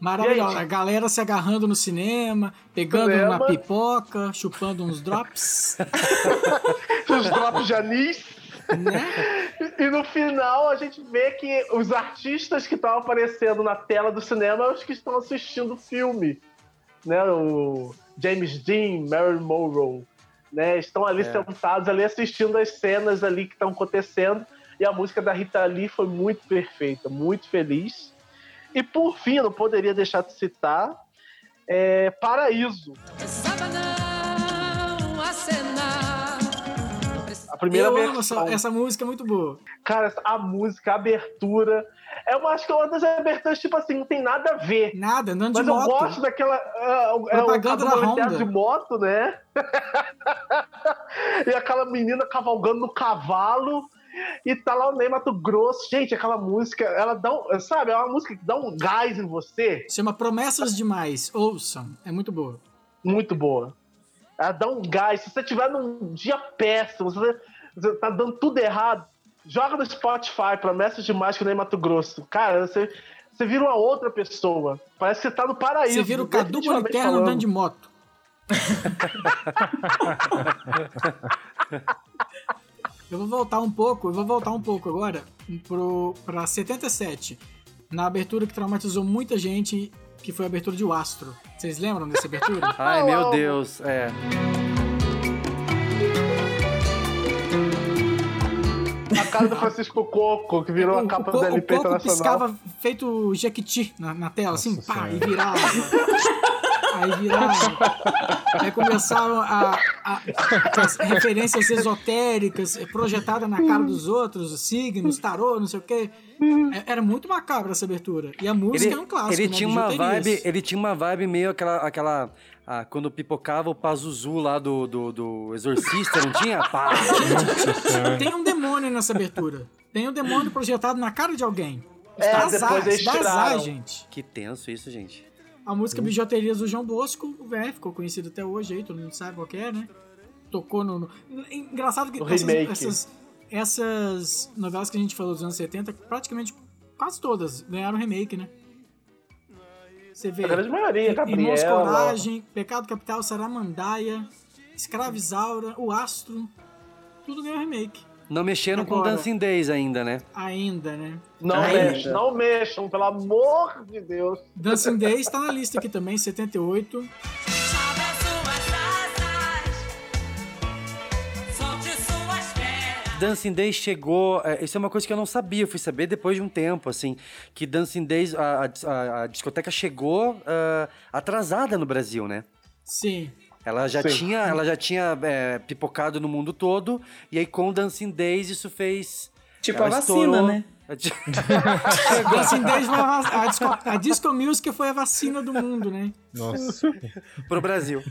F: Maravilhosa.
C: Gente.
F: A galera se agarrando no cinema, pegando
C: Cinema.
F: uma pipoca, chupando uns drops.
C: Os drops de anis.
F: Né?
C: E no final a gente vê que os artistas que estão aparecendo na tela do cinema são os que estão assistindo o filme. Né? O James Dean, Marilyn Monroe. Né? Estão ali
E: É.
C: sentados ali assistindo as cenas ali que estão acontecendo. E a música da Rita Lee foi muito perfeita, muito feliz. E por fim, eu não poderia deixar de citar é, Paraíso. A primeira
F: eu
C: versão.
F: essa, essa música, é muito boa.
C: Cara, a música, a abertura. É uma, acho que é uma das aberturas, tipo assim, não tem nada a ver.
F: Nada,
C: Mas
F: de
C: eu
F: moto.
C: gosto daquela. É, o- é
F: Propaganda da Honda.
C: de moto, né? e aquela menina cavalgando no cavalo. E tá lá o Ney Mato Grosso. Gente, aquela música, ela dá um. Sabe, é uma música que dá um gás em você.
F: Chama Promessas Demais. Ouçam. É muito boa.
C: Muito boa. Ela dá um gás. Se você tiver num dia péssimo, você, você tá dando tudo errado, joga no Spotify, promessas demais com o Ney Mato Grosso. Cara, você, você vira uma outra pessoa. Parece que você tá no paraíso.
F: Você vira o Cadu
C: falando.
F: andando de moto. eu vou voltar um pouco, eu vou voltar um pouco agora pro, pra 77. Na abertura que traumatizou muita gente, que foi a abertura de O Astro. Vocês lembram dessa abertura?
E: Ai, meu Deus. É.
C: A cara do Francisco Coco, que virou a capa
F: o,
C: do
F: co- o
C: LP
F: coco
C: Internacional.
F: piscava feito Jequiti na, na tela, assim, pá, e virava. Aí virava. Aí começaram a, a- as referências esotéricas projetadas na cara dos outros, os signos, tarô, não sei o quê. É- Era muito macabra essa abertura. E a música é um clássico,
E: ele
F: né?
E: tinha uma vibe, ele tinha uma vibe meio aquela, aquela ah, quando pipocava o Pazuzu lá do, do, do Exorcista, não tinha? Pá.
F: Tem um demônio nessa abertura. Tem um demônio projetado na cara de alguém.
C: É,
F: dá
C: depois
F: azar,
C: tiraram.
F: gente.
E: Que tenso isso, gente.
F: A música Bijuterias do João Bosco, é, ficou conhecido até hoje aí, todo mundo sabe qual é, né? Tocou no. no- Engraçado que
C: O
F: essas, essas, essas novelas que a gente falou dos anos 70, praticamente quase todas ganharam remake, né? Você vê.
C: A grande maioria,
F: Irmãos
C: Gabriela.
F: Coragem, Pecado Capital, Saramandaia, Escravizaura, O Astro. Tudo ganhou remake.
E: Não mexeram com
F: Agora.
E: Dancing Days ainda, né?
F: Ainda, né?
C: Não
F: Ainda.
C: mexam, não mexam, pelo amor de Deus.
F: Dancing Days tá na lista aqui também, 78.
E: Dancing Days chegou. é, isso é uma coisa que eu não sabia, eu fui saber depois de um tempo, assim. Que Dancing Days, a, a- a discoteca chegou ah, atrasada no Brasil, né?
F: Sim.
E: Ela já
C: Sim.
E: tinha, ela já tinha é, pipocado no mundo todo, e aí com Dancing Days isso fez.
H: Tipo
E: ela
H: a vacina, né?
F: Dancing Days foi a, vac- a disco, a Disco Music foi a vacina do mundo, né?
G: Nossa.
E: Pro Brasil.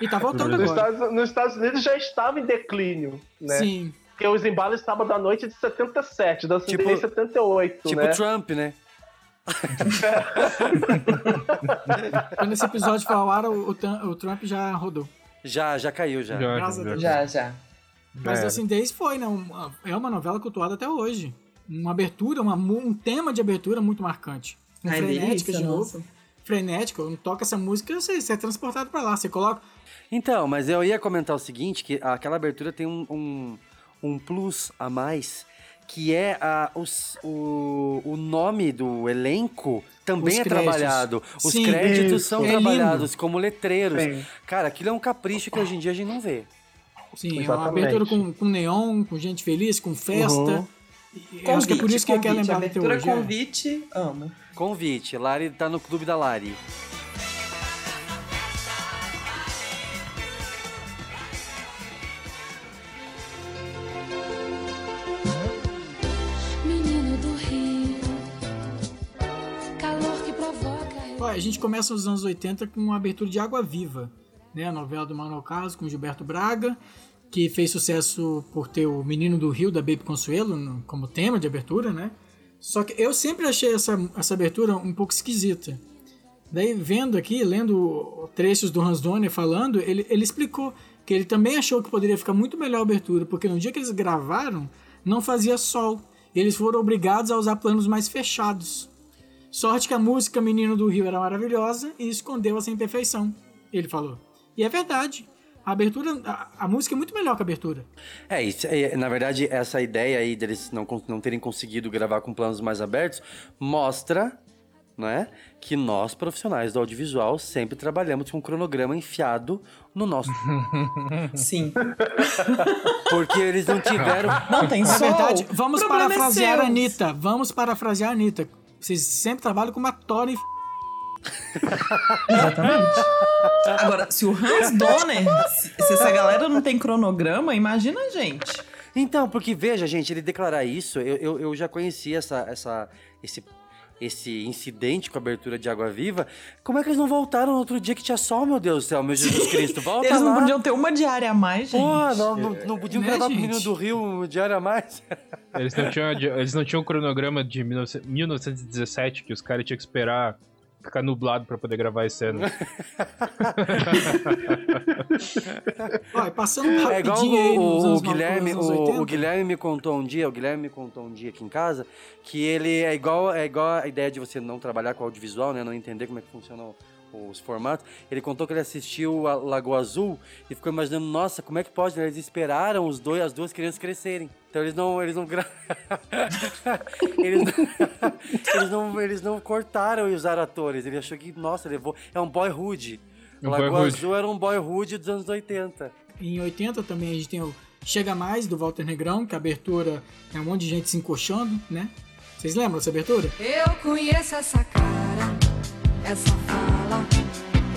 F: E tá voltando
C: Nos
F: agora.
C: Estados, nos Estados Unidos já estava em declínio, né?
F: Sim.
C: Porque os embalos sábado à noite é de 77, Dancing
E: Tipo-
C: Days 78,
E: Tipo
C: né?
E: Trump, né?
F: Quando esse episódio for ao ar, o, o Trump já rodou.
E: Já, já caiu, já.
G: Já.
H: Já, já.
F: Mas
G: É.
F: Dancing Days foi, né? É uma novela cultuada até hoje. Uma abertura, uma um tema de abertura muito marcante. Um
H: Ai,
F: frenética
H: delícia,
F: de
H: nossa.
F: novo. Frenética, quando toca essa música, você, você é transportado pra lá. Você coloca.
E: Então, mas eu ia comentar o seguinte, que aquela abertura tem um, um, um plus a mais, que é a, os- o, o nome do elenco também
F: Os
E: é
F: créditos.
E: trabalhado. Os
F: Sim,
E: créditos
F: isso.
E: são
F: É
E: trabalhados
F: lindo.
E: como letreiros.
F: Sim.
E: Cara, aquilo é um capricho que hoje em dia a gente não vê.
F: Sim, é uma
E: Exatamente.
F: abertura com, com neon, com gente feliz, com festa.
E: Uhum.
F: E acho que é por isso que eu quero
H: convite,
F: lembrar
H: abertura
F: hoje. é.
H: convite, amo.
E: Convite, Lari tá no clube da Lari.
F: A gente começa nos anos 80 com uma abertura de Água Viva, né? A novela do Manuel Carlos com Gilberto Braga, que fez sucesso por ter o Menino do Rio da Baby Consuelo como tema de abertura, né? Só que eu sempre achei essa, essa abertura um pouco esquisita. Daí, vendo aqui, lendo trechos do Hans Donner falando, ele, ele explicou que ele também achou que poderia ficar muito melhor a abertura, porque no dia que eles gravaram, não fazia sol. Eles foram obrigados a usar planos mais fechados. Sorte que a música Menino do Rio era maravilhosa e escondeu essa imperfeição, ele falou. E é verdade. A abertura, a, a música é muito melhor que a abertura.
E: É, isso, é, na verdade, essa ideia aí deles não, não terem conseguido gravar com planos mais abertos mostra né, que nós, profissionais do audiovisual, sempre trabalhamos com um cronograma enfiado no nosso.
H: Sim.
E: Porque eles não tiveram.
H: Não tem
F: Na
H: sol.
F: verdade, vamos
H: é
F: parafrasear
H: seu.
F: a Anitta. Vamos parafrasear a Anitta. Vocês sempre trabalham com uma tora em
H: Exatamente. Agora, se o Hans Donner, se, se essa galera não tem cronograma, imagina a gente.
E: Então, porque veja, gente, ele declarar isso, eu, eu, eu já conheci essa, essa, esse, esse incidente com a abertura de Água Viva. Como é que eles não voltaram no outro dia que tinha sol, meu Deus do céu, meu Jesus Cristo? Volta
H: Eles não
E: lá.
H: podiam ter uma diária a mais, gente.
E: Pô, não, não, não podiam
F: Né,
E: gravar
F: gente?
E: Menino do Rio um diário a mais.
G: Eles não tinham, eles não tinham o cronograma de 19 1917 que os caras tinham que esperar ficar nublado pra poder gravar as cenas.
F: Olha, passando
E: É igual
F: rapidinho aí
E: o,
F: nos
E: o Guilherme, o,
F: anos 80.
E: o Guilherme me contou um dia, o Guilherme me contou um dia aqui em casa, que ele é igual, é igual a ideia de você não trabalhar com audiovisual, né, não entender como é que funcionam os formatos. Ele contou que ele assistiu a Lagoa Azul e ficou imaginando, nossa, como é que pode? Eles esperaram os dois, as duas crianças crescerem. Então eles não, eles não, gra- eles, não eles não, eles não cortaram e usaram atores. Ele achou que, nossa, levou, é um boyhood.
G: Um
E: Lagoa
G: boyhood.
E: Azul era um boyhood dos anos 80.
F: Em 80 também a gente tem o Chega Mais, do Walter Negrão, que a abertura é um monte de gente se encoxando, né? Vocês lembram dessa abertura?
D: Eu conheço essa cara, essa fala,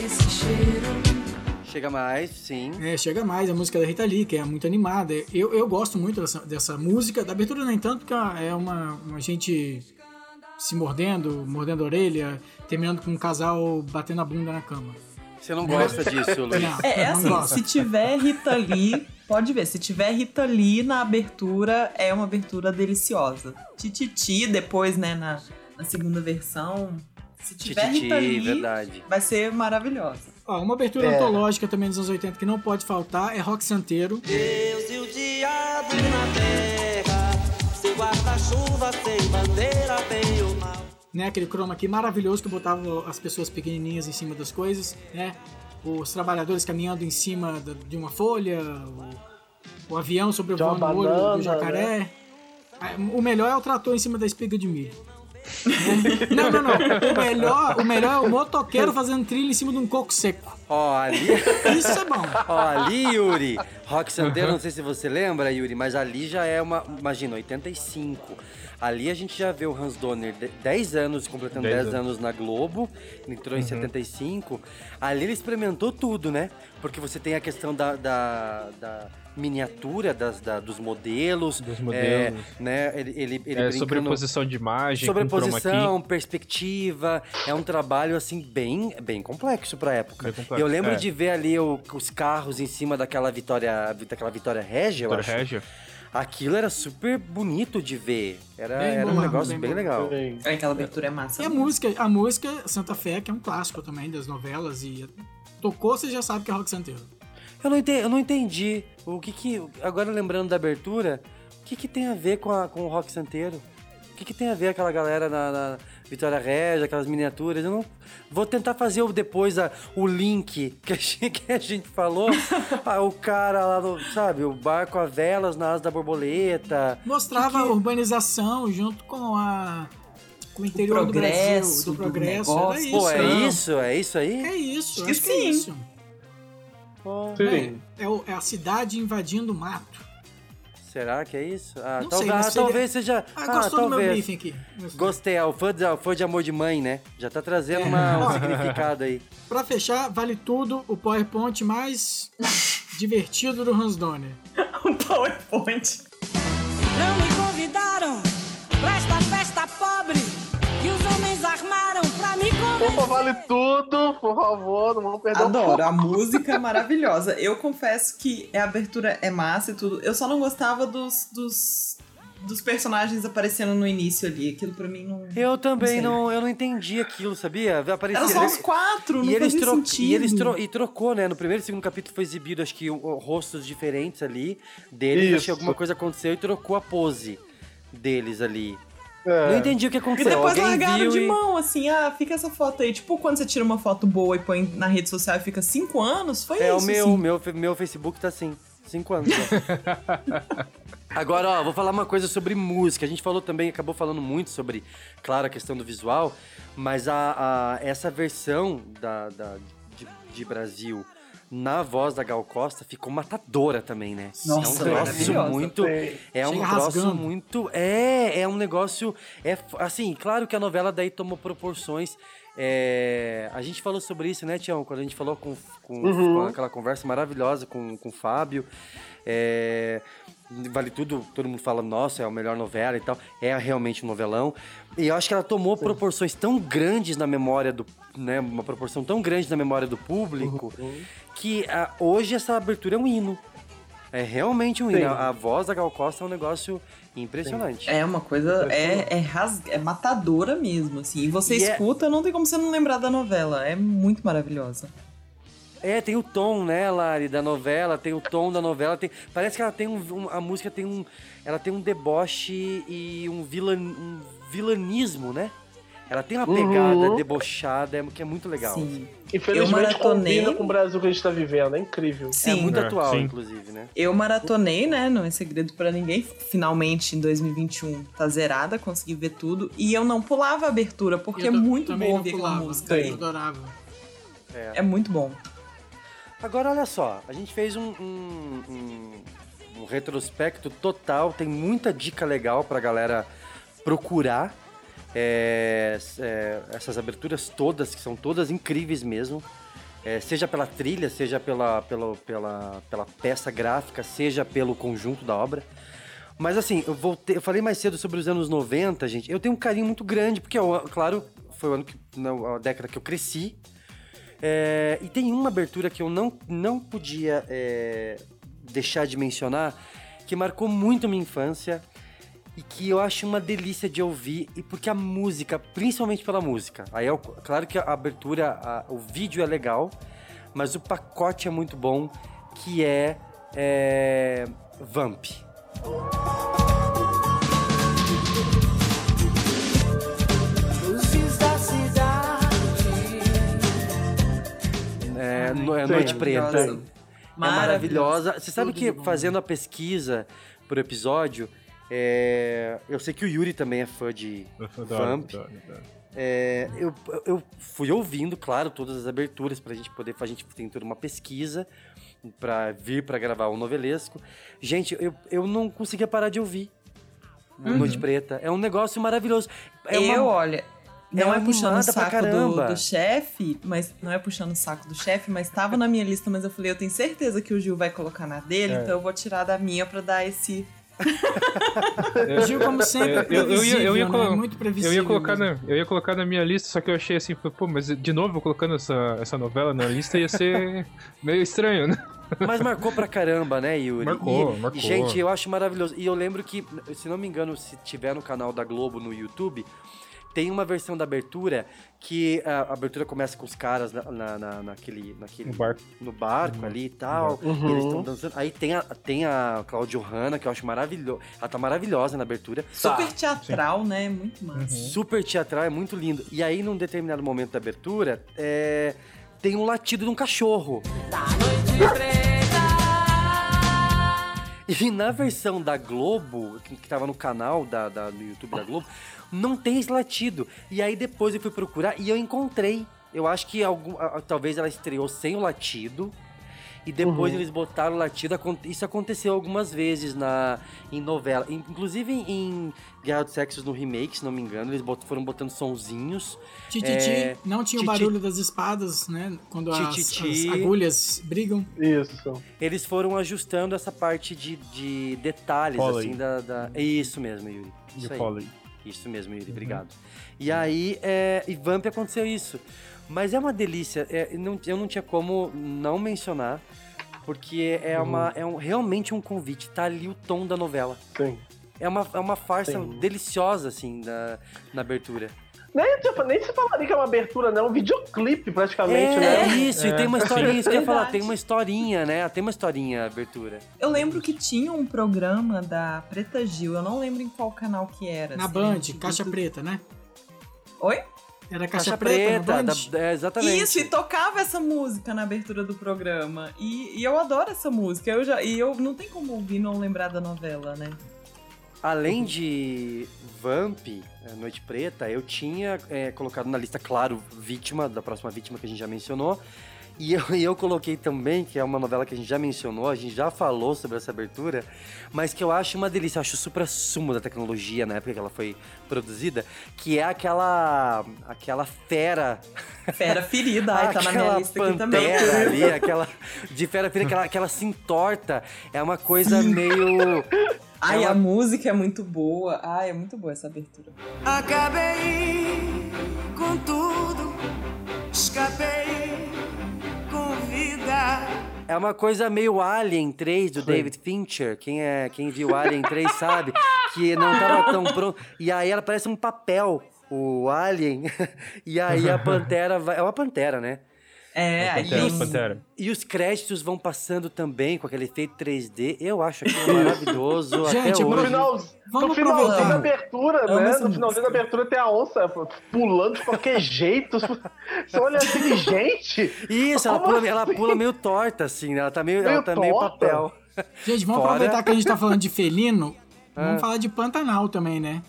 D: esse cheiro.
E: Chega mais, sim.
F: É, Chega Mais, a música da Rita Lee, que é muito animada. Eu, eu gosto muito dessa, dessa música. Da abertura, nem tanto, porque é uma, uma gente se mordendo, mordendo a orelha, terminando com um casal batendo a bunda na cama.
E: Você não gosta disso, Luiz?
F: Não.
H: É, é assim,
F: gosto.
H: se tiver Rita Lee, pode ver, se tiver Rita Lee na abertura, é uma abertura deliciosa. Tititi, depois, né, na, na segunda versão, se tiver
E: Tititi,
H: Rita Lee,
E: verdade.
H: vai ser maravilhosa.
F: Ó, uma abertura
H: É.
F: antológica também dos anos 80 que não pode faltar é Rock Santeiro.
J: Deus e o diabo na terra, seu guarda-chuva sem bandeira, bem ou mal.
F: né? Aquele chroma aqui maravilhoso que botava as pessoas pequenininhas em cima das coisas, né? Os trabalhadores caminhando em cima de uma folha, o, o avião sobrevoando o olho do jacaré. Ah, O melhor é o trator em cima da espiga de milho. Não, não, não. O melhor, o melhor é o motoqueiro fazendo trilha em cima de um coco seco.
E: Ó, ali.
F: Isso é bom.
E: Ó, ali, Yuri. Rock Santeiro, não sei se você lembra, Yuri, mas ali já é uma. Imagina, 85. Ali a gente já vê o Hans Donner, de- 10 anos, completando 10,
G: 10
E: anos. na Globo, ele entrou em 75. Ali ele experimentou tudo, né? Porque você tem a questão da, da, da miniatura das, da- dos modelos.
G: Dos modelos.
E: é, né? Ele, ele, ele
G: É, sobreposição de imagem,
E: Sobreposição, perspectiva, é um trabalho assim bem, bem complexo pra época.
G: Bem complexo,
E: eu lembro
G: é.
E: de ver ali o- os carros em cima daquela Vitória, daquela Vitória Régia, eu
G: Vitória. Régia.
E: Aquilo era super bonito de ver. Era,
F: Bem
E: era um negócio
F: bem
E: bem, legal.
H: É, Aquela abertura é massa.
F: E a música, a música Santa Fé, que é um clássico também das novelas, e tocou, você já sabe que é Rock Santeiro.
E: Eu não entendi, eu não entendi o que que agora lembrando da abertura, o que que tem a ver com, a, com o rock santeiro? O que que tem a ver aquela galera na, na- Vitória Regia, aquelas miniaturas. Eu não vou tentar fazer o- depois a, o link que a gente, que a gente falou. ah, o cara lá, no, sabe, o barco a velas na asa da borboleta.
F: Mostrava a urbanização junto com a com o interior do
H: progresso
F: Brasil, do
H: do
F: progresso.
H: negócio.
F: Era isso.
E: Pô, é
F: né?
E: isso? É isso aí?
F: É isso,
H: Acho que
F: acho que é
H: sim.
F: isso.
C: Sim.
F: É, é é a cidade invadindo o mato.
E: Será que é isso? Ah,
F: Não
E: talvez,
F: sei, mas
E: ah,
F: seria-
E: talvez seja.
F: Ah,
E: Ah,
F: gostou do meu
E: talvez.
F: briefing aqui.
E: Gostei, é o fã de, o fã de amor de mãe, né? Já tá trazendo
F: É.
E: uma- um significado aí.
F: Pra fechar, vale tudo o PowerPoint mais divertido do Hans Donner.
H: O PowerPoint.
D: Não me convidaram
C: Opa, vale tudo, por favor, não vamos perder
H: Adoro, a música é maravilhosa. Eu confesso que a abertura é massa e tudo. Eu só não gostava dos, dos, dos personagens aparecendo no início ali. Aquilo pra mim não.
E: Eu também
H: sei.
E: não, eu não entendi aquilo, sabia? Aparecia,
H: Eram só os quatro, não
E: e eles tro-
H: sentido.
E: E eles tro- e trocou, né? No primeiro e segundo capítulo foi exibido, acho que rostos diferentes ali deles.
C: Isso.
E: Acho que alguma coisa aconteceu e trocou a pose deles ali.
C: É.
E: Não entendi o que
H: E
E: aconteceu.
H: depois
E: Alguém
H: largaram
E: viu
H: de
E: e...
H: mão, assim, ah, fica essa foto aí. Tipo, quando você tira uma foto boa e põe na rede social e fica cinco anos, foi
E: É,
H: isso.
E: o meu,
H: assim.
E: meu, meu Facebook tá assim, cinco anos. Agora, ó, vou falar uma coisa sobre música. A gente falou também, acabou falando muito sobre, claro, a questão do visual, mas a, a- essa versão da, da- de, de Brasil na voz da Gal Costa ficou matadora também, né?
H: Nossa,
E: é um troço
H: maravilhosa.
E: muito. É um
F: Chega
E: troço
F: rasgando.
E: muito. É, é um negócio. É, assim, claro que a novela daí tomou proporções. é, a gente falou sobre isso, né, Tião? Quando a gente falou com, com,
C: Uhum.
E: com aquela conversa maravilhosa com, com o Fábio. É, vale tudo, todo mundo fala, nossa, é a melhor novela e tal. É realmente um novelão. E eu acho que ela tomou proporções tão grandes na memória do. Né, uma proporção tão grande na memória do público que ah, hoje essa abertura é um hino. É realmente um hino.
C: Sim.
E: A, a voz da Gal Costa é um negócio impressionante.
H: É uma coisa, é, é, ras- é matadora mesmo, assim. E você
E: E é-
H: escuta, não tem como você não lembrar da novela. É muito maravilhosa.
E: É, tem o tom, né, Lari, da novela, tem o tom da novela, tem, parece que ela tem um, um- a música tem um, ela tem um deboche e um, vilan, um vilanismo, né? Ela tem uma
C: Uhum.
E: pegada debochada, é- que é muito legal.
H: Sim. Eu
C: Infelizmente
H: maratonei.
C: combina com o Brasil que a gente tá vivendo, é incrível.
E: É
H: Sim.
E: muito
G: É,
E: atual,
G: sim.
E: inclusive, né?
H: Eu maratonei, né? Não é segredo pra ninguém. Finalmente, em 2021, tá zerada, consegui ver tudo. E eu não pulava a abertura, porque
F: Eu
H: é
F: to-
H: muito bom ouvir aquela música
F: Eu
H: aí.
F: adorava.
H: É muito bom.
E: Agora, olha só, a gente fez um, um, um- um retrospecto total, tem muita dica legal pra galera procurar. É, é, essas aberturas todas, que são todas incríveis mesmo. É, seja pela trilha, seja pela, pela, pela, pela peça gráfica, seja pelo conjunto da obra. Mas assim, eu, voltei, eu falei mais cedo sobre os anos 90, gente. Eu tenho um carinho muito grande, porque, ó, claro, foi o ano que, na, a década que eu cresci. É, e tem uma abertura que eu não, não podia é, deixar de mencionar, que marcou muito minha infância e que eu acho uma delícia de ouvir, e porque a música, principalmente pela música, aí é claro que a abertura, a- o vídeo é legal, mas o pacote é muito bom, que é, é Vamp. É, é. Noite Preta.
H: Maravilhosa.
E: É maravilhosa. Você sabe que fazendo a pesquisa pro episódio, é, eu sei que o Yuri também é fã de Vamp. É, eu, eu fui ouvindo, claro, todas as aberturas pra gente poder. A gente tem toda uma pesquisa pra vir pra gravar o novelesco. Gente, eu, eu não conseguia parar de ouvir
H: Uhum.
E: Noite Preta. É um negócio maravilhoso. É
H: eu,
E: uma-
H: olha, não é, puxando o saco do, do chefe, mas não é puxando o saco do chefe, mas tava na minha lista, mas eu falei, eu tenho certeza que o Gil vai colocar na dele,
G: É.
H: então eu vou tirar da minha pra dar esse.
F: Gil, como sempre, é
G: eu, eu, ia, eu, ia
F: né? Muito
G: eu
F: previsível
G: ia colocar
F: mesmo.
G: na, eu ia colocar na minha lista, só que eu achei assim, pô, mas de novo eu colocando essa, essa novela na lista ia ser meio estranho, né?
E: Mas marcou pra caramba, né, Yuri?
G: Marcou,
E: E-
G: marcou.
E: Gente, eu acho maravilhoso. E eu lembro que, se não me engano, se tiver no canal da Globo no YouTube, Tem uma versão da abertura que a a abertura começa com os caras na, na- na- naquele, naquele.
G: No barco.
E: No barco ali e tal.
C: Uhum.
E: e eles estão dançando. Aí tem a, tem a Claudio Hanna, que eu acho maravilhosa. Ela tá maravilhosa na abertura.
H: Super teatral, né? Muito massa.
E: Super teatral, é muito lindo. E aí, num determinado momento da abertura, é, tem um latido de um cachorro. E na versão da Globo, que, que tava no canal da, da- do YouTube da Globo, não tem esse latido. E aí depois eu fui procurar e eu encontrei. Eu acho que algum, talvez ela estreou sem o latido. E depois
C: Uhum.
E: eles botaram o latido. Isso aconteceu algumas vezes na, em novela. In- Inclusive em Guerra dos Sexos no remake, se não me engano. Eles bot- foram botando sonzinhos.
F: Tititi,
E: É,
F: não tinha o barulho das espadas, né? Quando as, as agulhas brigam.
C: Isso.
E: Eles foram ajustando essa parte de, de detalhes,
G: Foley.
E: assim, da, da- É isso mesmo, Yuri. Isso
G: De
E: aí.
G: Foley.
E: Isso mesmo, Yuri, obrigado. E aí, é, e Vamp aconteceu isso. Mas é uma delícia, é, não- eu não tinha como não mencionar, porque é, uma, é um, realmente um convite, tá ali o tom da novela.
C: Sim.
E: É uma, é uma farsa
C: Sim.
E: deliciosa, assim, na, na abertura.
C: Nem, tipo, nem se falaria que é uma abertura, né? É um videoclipe, praticamente,
E: é,
C: né?
E: isso, e tem uma historinha, isso que eu ia falar, tem uma historinha, né? Tem uma historinha a abertura.
H: Eu lembro que tinha um programa da Preta Gil, eu não lembro em qual canal que era.
F: Na
H: assim,
F: Band. Caixa Preta, né?
H: Oi?
F: Era Caixa,
E: Caixa
F: Preta,
E: Preta,
F: na Band.
E: da- é, exatamente.
H: Isso, e tocava essa música na abertura do programa. E, e eu adoro essa música. Eu já, e eu não tem como ouvir não lembrar da novela, né?
E: Além de Vamp, é, Noite Preta, eu tinha é, colocado na lista, claro, Vítima, da próxima Vítima que a gente já mencionou. E eu, eu coloquei também, que é uma novela que a gente já mencionou, a gente já falou sobre essa abertura, mas que eu acho uma delícia, eu acho super sumo da tecnologia na época que ela foi produzida, que é aquela aquela fera
H: Fera ferida, ai, tá na minha lista aqui também.
E: ali, aquela de fera ferida, aquela, aquela se entorta, é uma coisa meio
H: Ai,
E: Ela-
H: a música é muito boa. Ai, é muito boa essa abertura.
O: Acabei com tudo, escapei com vida.
E: É uma coisa meio Alien 3 do David Fincher. Quem, é, quem viu Alien 3 sabe que não tava tão pronto. E aí ela parece um papel, o Alien. E aí a pantera vai. É uma pantera, né?
H: É, aí
G: Pantera, Pantera.
E: E os créditos vão passando também com aquele efeito 3D. Eu acho aquilo maravilhoso
F: Gente,
E: até
C: No,
E: hoje.
C: final,
F: Vamos
C: no finalzinho da abertura, né? No finalzinho da abertura tem a onça pulando de qualquer jeito. Você olha assim, gente.
E: Isso, ela
C: Como
E: pula, ela pula meio torta, assim, né? Ela tá meio,
C: Meio
E: ela tá meio papel.
F: Gente, vamos
E: Fora-
F: aproveitar que a gente tá falando de felino.
E: Ah.
F: Vamos falar de Pantanal também, né?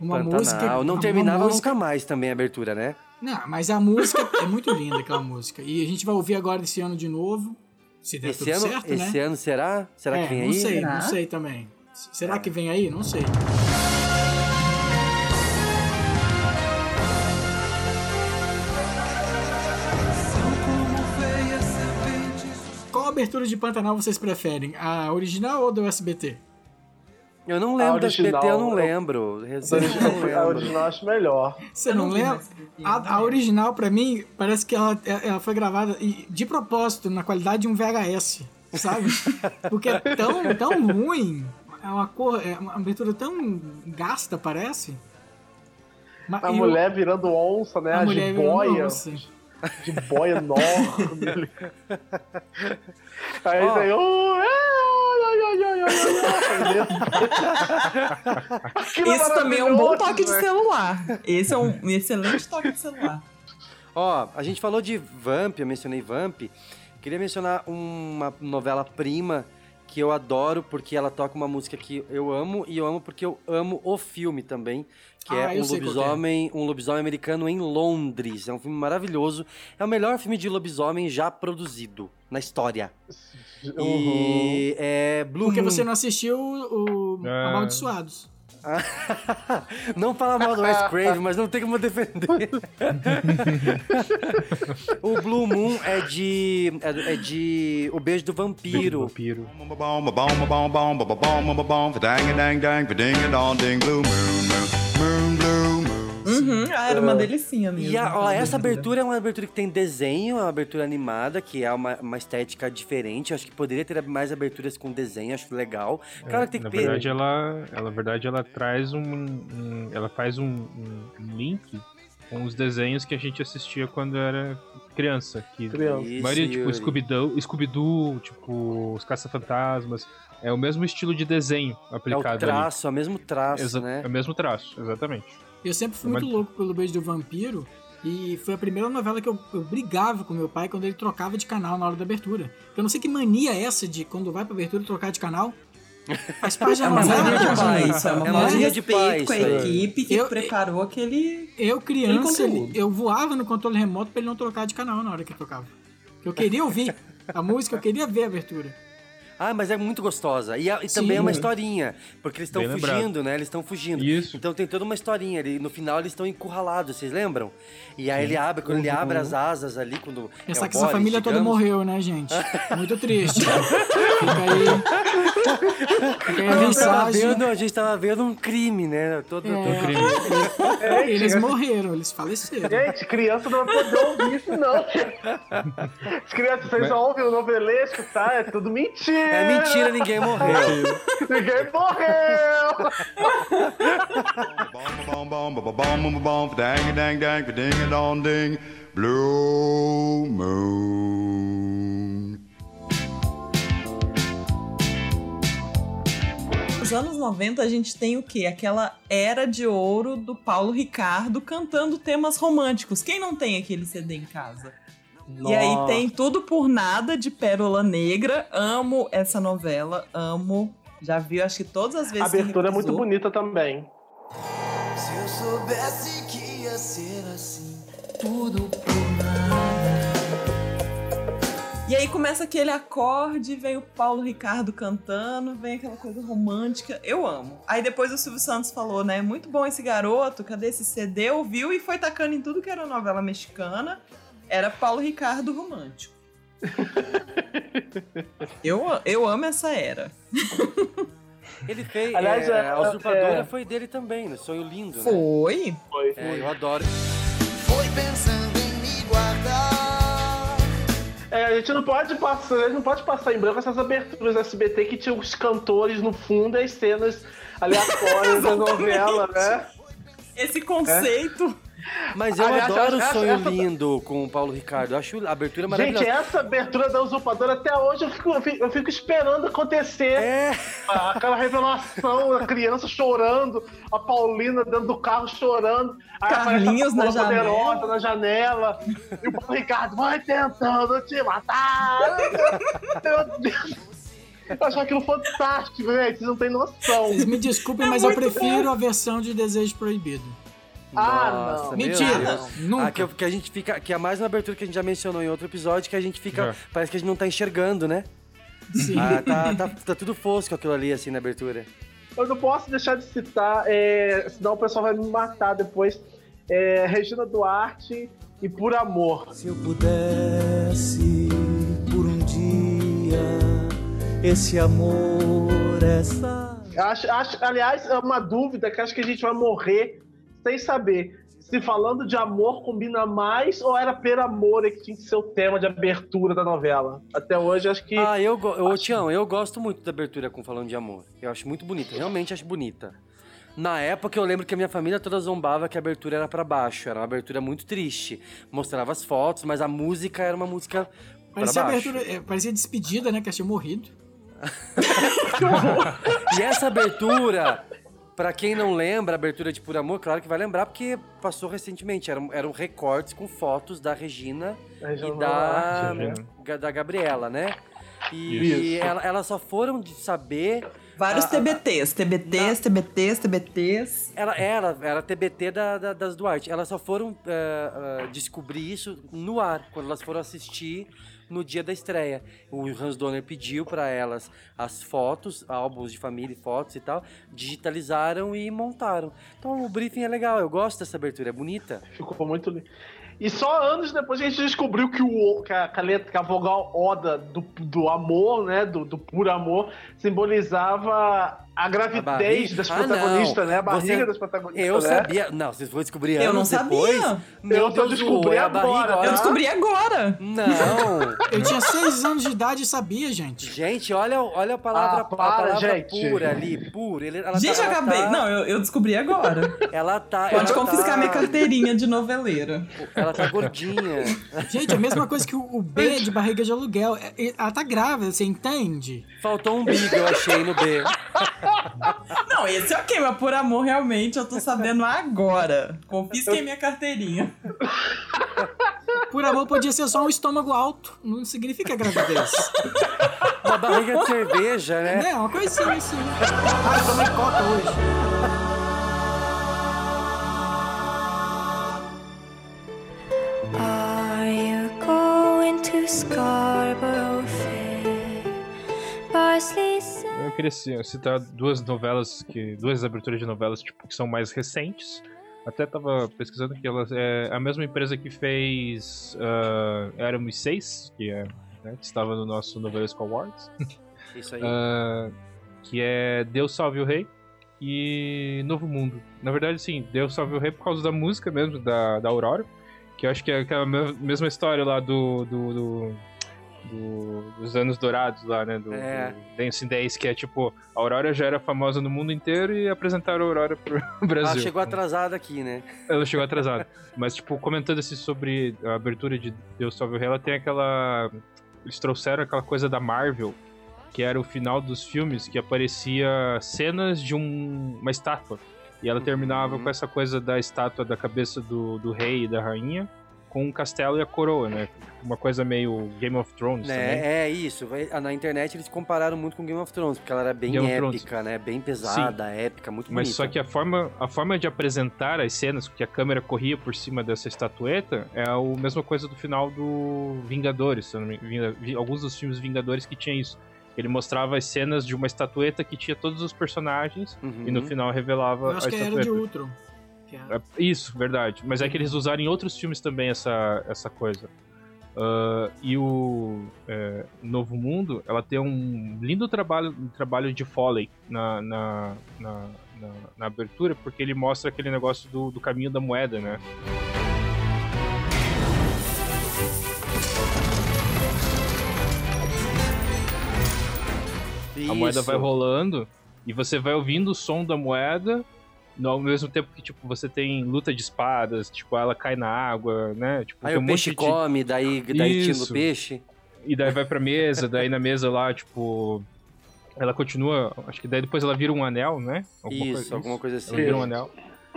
F: Uma
E: Pantanal.
F: música.
E: Não
F: uma
E: terminava
F: música-
E: nunca mais também a abertura, né?
F: Não, mas a música é muito linda, aquela música. E a gente vai ouvir agora esse ano de novo. Se der
E: Esse
F: tudo
E: ano,
F: certo,
E: esse
F: né?
E: ano será? Será
F: é,
E: que vem
F: não
E: aí?
F: sei,
H: Será?
F: não sei também. Será que vem aí? Não sei. Qual abertura de Pantanal vocês preferem? A original ou do SBT?
E: Eu não lembro da SBT, eu não
C: original,
E: lembro.
C: A
E: eu não
C: original, a
E: lembro.
C: original eu acho melhor.
F: Você não
H: não
F: lembra? A, a original, pra mim, parece que ela, ela foi gravada de propósito, na qualidade de um VHS, sabe? Porque é tão, tão ruim. É uma cor, é uma abertura tão gasta, parece.
C: A
F: e o-
C: mulher virando onça, né?
F: a
C: A,
F: mulher virando
C: jiboia.
F: onça.
C: Jiboia enorme. Aí
E: Ó.
C: tem. Oh,
H: Esse também é um bom toque de
C: né?
H: celular. Esse é um excelente toque de celular.
E: Ó, a gente falou de Vamp, eu mencionei Vamp. Queria mencionar uma novela prima que eu adoro porque ela toca uma música que eu amo e eu amo porque eu amo o filme também, que
F: Ah,
E: é um
F: que é.
E: lobisomem, um lobisomem americano em Londres. É um filme maravilhoso. É o melhor filme de lobisomem já produzido na história. E é Blue
F: Porque
E: Moon.
F: você não assistiu o, o
G: Ah.
F: Amaldiçoados.
E: não fala mal do Wes Craven, mas não tem como defender. o Blue Moon é de. É, é de. O Beijo do Vampiro.
G: Vampiro.
K: Dang dang
H: Uhum, ah, era uma delicinha mesmo.
E: E a- ó, essa
H: abertura.
E: é uma abertura que tem desenho, é uma abertura animada, que é uma, uma estética diferente. Eu acho que poderia ter mais aberturas com desenho, acho legal. Claro que tem
G: É, na
E: que
G: verdade, ela, ela, na verdade, ela traz um, um- ela faz um, um link com os desenhos que a gente assistia quando era criança. Que
C: Criança.
G: maioria, tipo. Scooby-Doo, Scooby-Doo, tipo, os Caça-Fantasmas. É o mesmo estilo de desenho
E: É o
G: aplicado
E: traço, é o mesmo
G: ali.
E: traço,
G: Exa-
E: né?
G: É o mesmo traço, exatamente.
F: Eu sempre fui
G: Mas-
F: muito louco pelo Beijo do Vampiro. E foi a primeira novela que eu, eu brigava com meu pai quando ele trocava de canal na hora da abertura. Eu não sei que mania é essa de quando vai pra abertura trocar de canal. Faz parte da
H: É uma
F: novela,
H: mania de
F: cara.
H: pai, isso é uma
F: É
H: mania de respeito com a equipe que
F: Eu-
H: preparou aquele.
F: Eu, criança,
H: Aquele
F: eu voava no controle remoto pra ele não trocar de canal na hora que ele tocava. Eu queria ouvir a música, eu queria ver a abertura.
E: Ah, mas é muito gostosa. E, a- e
F: Sim.
E: também é uma historinha. Porque eles estão fugindo,
G: lembrado.
E: né? Eles estão fugindo.
G: Isso.
E: Então tem toda uma historinha ali. No final eles estão encurralados, vocês lembram? E aí ele abre, quando ele abre as asas ali, quando.
F: Pensar
E: é
F: que essa família toda
E: digamos.
F: morreu, né, gente? Muito triste. Fica aí. Fica aí a mensagem.
E: vendo, a gente tava vendo um crime, né? Todo,
F: É.
E: todo crime.
F: Eles morreram, eles faleceram.
C: Gente, criança não vai poder ouvir isso, não. As crianças, vocês só ouvem o novelesco, tá? É tudo mentira.
E: É mentira, ninguém morreu.
C: Ninguém morreu.
K: Blue moon.
H: Nos anos 90 a gente tem o quê? Aquela era de ouro do Paulo Ricardo cantando temas românticos. Quem não tem aquele CD em casa? E aí
E: Nossa.
H: tem Tudo por Nada de Pérola Negra. Amo essa novela, amo. Já vi, acho que todas as
C: A
H: vezes. que
C: abertura é muito bonita também.
I: Se eu soubesse que ia ser assim, tudo por nada.
H: E aí começa aquele acorde, vem o Paulo Ricardo cantando, vem aquela coisa romântica. Eu amo. Aí depois o Silvio Santos falou, né? Muito bom esse garoto, cadê esse CD? Ouviu e foi tacando em tudo que era novela mexicana. Era Paulo Ricardo romântico. eu, eu amo essa era.
E: Ele fez.
C: Aliás,
E: é,
C: é-
E: a usurpadora
C: é-
E: foi dele também, no Sonho Lindo, né?
H: Foi.
C: Foi.
E: É, eu adoro.
I: Foi pensando em me guardar.
C: É, a gente não pode passar, a gente não pode passar em branco essas aberturas do SBT que tinham os cantores no fundo e as cenas aleatórias da novela, né?
H: Esse conceito.
E: Mas eu
C: Aliás,
E: adoro o Sonho
C: essa-
E: Lindo com o Paulo Ricardo. Eu acho a abertura
C: Gente,
E: maravilhosa.
C: essa abertura da usurpadora até hoje eu fico, eu fico, esperando acontecer.
E: É.
C: A- Aquela revelação, a criança chorando, a Paulina dentro do carro chorando.
H: Carlinhos
C: a
H: na janela.
C: Poderosa na janela. E o Paulo Ricardo vai tentando te matar. Meu Deus. Eu achava aquilo fantástico, gente. Vocês não têm noção.
F: Vocês me desculpem,
H: É
F: mas eu prefiro a versão de Desejo Proibido.
C: Ah,
E: Nossa,
C: não.
F: Mentira, nunca.
E: Ah, que, que a gente fica. Que é mais uma abertura que a gente já mencionou em outro episódio, que a gente fica.
G: É.
E: Parece que a gente não tá enxergando, né?
F: Sim.
E: Ah, tá, tá, tá tudo fosco aquilo ali, assim, na abertura.
C: Eu não posso deixar de citar, é, senão o pessoal vai me matar depois. É, Regina Duarte e Por Amor.
M: Se eu pudesse por um dia esse amor, essa.
C: Acho, acho, aliás, é uma dúvida que acho que a gente vai morrer sem saber se falando de amor combina mais ou era per amor que tinha que ser o tema de abertura da novela. Até hoje acho que.
E: Ah, eu, go eu, Tião, eu gosto muito da abertura com Falando de Amor. Eu acho muito bonita, realmente acho bonita. Na época eu lembro que a minha família toda zombava que a abertura era pra baixo, era uma abertura muito triste. Mostrava as fotos, mas a música era uma música
F: Parecia,
E: baixo.
F: abertura, é, parecia despedida, né? Que tinha morrido.
E: E essa abertura, pra quem não lembra, a abertura de Por Amor, claro que vai lembrar, porque passou recentemente. Eram, eram recortes com fotos da Regina e da, ga- da Gabriela, né? E
C: Isso.
E: ela- elas só foram de saber.
H: Vários
E: a- a-
H: TBTs, TBTs, TBTs, TBTs.
E: Ela era, era TBT da, da- das Duarte. Elas só foram eh, eh, descobrir isso no ar, quando elas foram assistir no dia da estreia. O Hans Donner pediu para elas as fotos, álbuns de família fotos e tal, digitalizaram e montaram. Então o briefing é legal, eu gosto dessa abertura, é bonita.
C: Ficou muito lindo. E só anos depois a gente descobriu que, o, que, a, que a vogal Oda do, do amor, né? Do, do puro amor, simbolizava a gravidez
E: barriga?
C: das
E: Ah,
C: protagonistas,
E: não.
C: né? A barriga
E: Você-
C: das protagonistas.
E: Eu
C: né?
E: sabia. Não, vocês vão descobrir
H: Eu
E: anos
H: não sabia.
E: depois. Meu
C: Eu
E: Deus,
C: descobri
E: é a
C: agora.
E: barriga.
C: Eu
H: Eu descobri agora.
E: Não.
F: Eu tinha seis anos de idade e sabia, gente.
E: Gente, olha, olha a palavra,
C: Ah, para,
E: a palavra
C: gente.
E: pura ali, pura. Ele, ela
H: Gente,
E: tá,
H: eu acabei.
E: tá-
H: Não, eu, eu descobri agora.
E: Ela tá.
H: Pode
E: ela
H: confiscar
E: tá-
H: minha carteirinha de noveleira.
E: Ela tá gordinha.
F: Gente, é a mesma coisa que o, o B de barriga de aluguel. É- é- Ela tá grávida, você entende?
E: Faltou um umbigo, eu achei no B.
H: Não, esse é ok, mas por amor, realmente, eu tô sabendo agora. Confisquem minha carteirinha.
F: Por amor, podia ser só um estômago alto. Não significa gravidez.
E: Uma barriga de cerveja, né?
F: É, uma coisinha assim. Ai, tomei coca hoje.
N: Are you going to Scarborough
G: Eu queria ci- citar duas novelas, que duas aberturas de novelas tipo, que são mais recentes. Até tava pesquisando que elas é a mesma empresa que fez uh, Éramos Seis, que, é, né, que estava no nosso Novelesco Awards.
E: Isso aí.
G: Ah, que é Deus Salve o Rei e Novo Mundo. Na verdade, sim, Deus Salve o Rei por causa da música mesmo, da, da Aurora. Que eu acho que é aquela me- mesma história lá do, do, do- do- dos anos dourados lá, né? Do,
E: É.
G: do Dancing Days, que é tipo, a Aurora já era famosa no mundo inteiro e apresentaram a Aurora pro Brasil.
E: Ela chegou atrasada aqui, né?
G: Ela chegou atrasada. Mas, tipo, comentando assim sobre a abertura de Deus Salve o Rei, ela tem aquela. Eles trouxeram aquela coisa da Marvel, que era o final dos filmes, que aparecia cenas de um- uma estátua. E ela terminava
E: Uhum.
G: com essa coisa da estátua da cabeça do, do rei e da rainha, com o castelo e a coroa, né? Uma coisa meio Game of Thrones também.
E: É, é isso. Vai- Na internet eles compararam muito com Game of Thrones, porque ela era bem
G: Game
E: épica, né? Bem pesada, épica, muito
G: Mas
E: bonita.
G: só que a forma, a forma de apresentar as cenas, que a câmera corria por cima dessa estatueta, é a mesma coisa do final do Vingadores. alguns dos filmes Vingadores que tinha isso. Ele mostrava as cenas de uma estatueta que tinha todos os personagens
E: Uhum.
G: e no final revelava
F: Eu acho
G: a
F: que era
G: estatueta.
F: de Ultron. É-
G: Isso, verdade. Mas é que eles usaram em outros filmes também essa, essa coisa. Ah, e o é, Novo Mundo, ela tem um lindo trabalho, um trabalho de Foley na, na, na, na- na abertura, porque ele mostra aquele negócio do, do caminho da moeda, né? A moeda vai
E: Isso.
G: rolando e você vai ouvindo o som da moeda ao mesmo tempo que, tipo, você tem luta de espadas, tipo, ela cai na água, né? Tipo,
E: Aí o
G: um
E: peixe
G: de-
E: come, daí, daí tira o peixe.
G: E daí vai pra mesa, daí na mesa lá, tipo. Ela continua. Acho que daí depois ela vira um anel, né?
E: Isso, alguma coisa assim.
G: Ela vira um anel.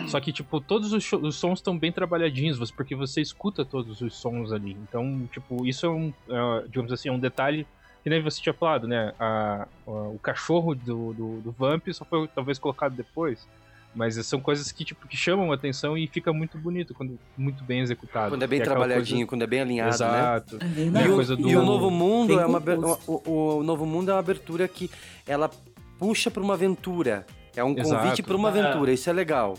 G: Só que, tipo, todos os, os sons estão bem trabalhadinhos, porque você escuta todos os sons ali. Então, tipo, isso é um, é, digamos assim, é um detalhe que nem você tinha falado, né? A- a- o cachorro do, do, do Vamp só foi talvez colocado depois. Mas são coisas que, tipo, que chamam a atenção e fica muito bonito, quando muito bem executado.
E: Quando é bem
G: aquela
E: trabalhadinho,
G: coisa-
E: quando é bem alinhado,
G: Exato.
E: né?
G: E
E: E, o,
G: coisa do-
E: e o Novo Mundo
G: Tem
E: é uma o, o Novo Mundo é uma abertura que ela puxa pra uma aventura. É um
G: Exato.
E: convite pra uma aventura, isso é legal.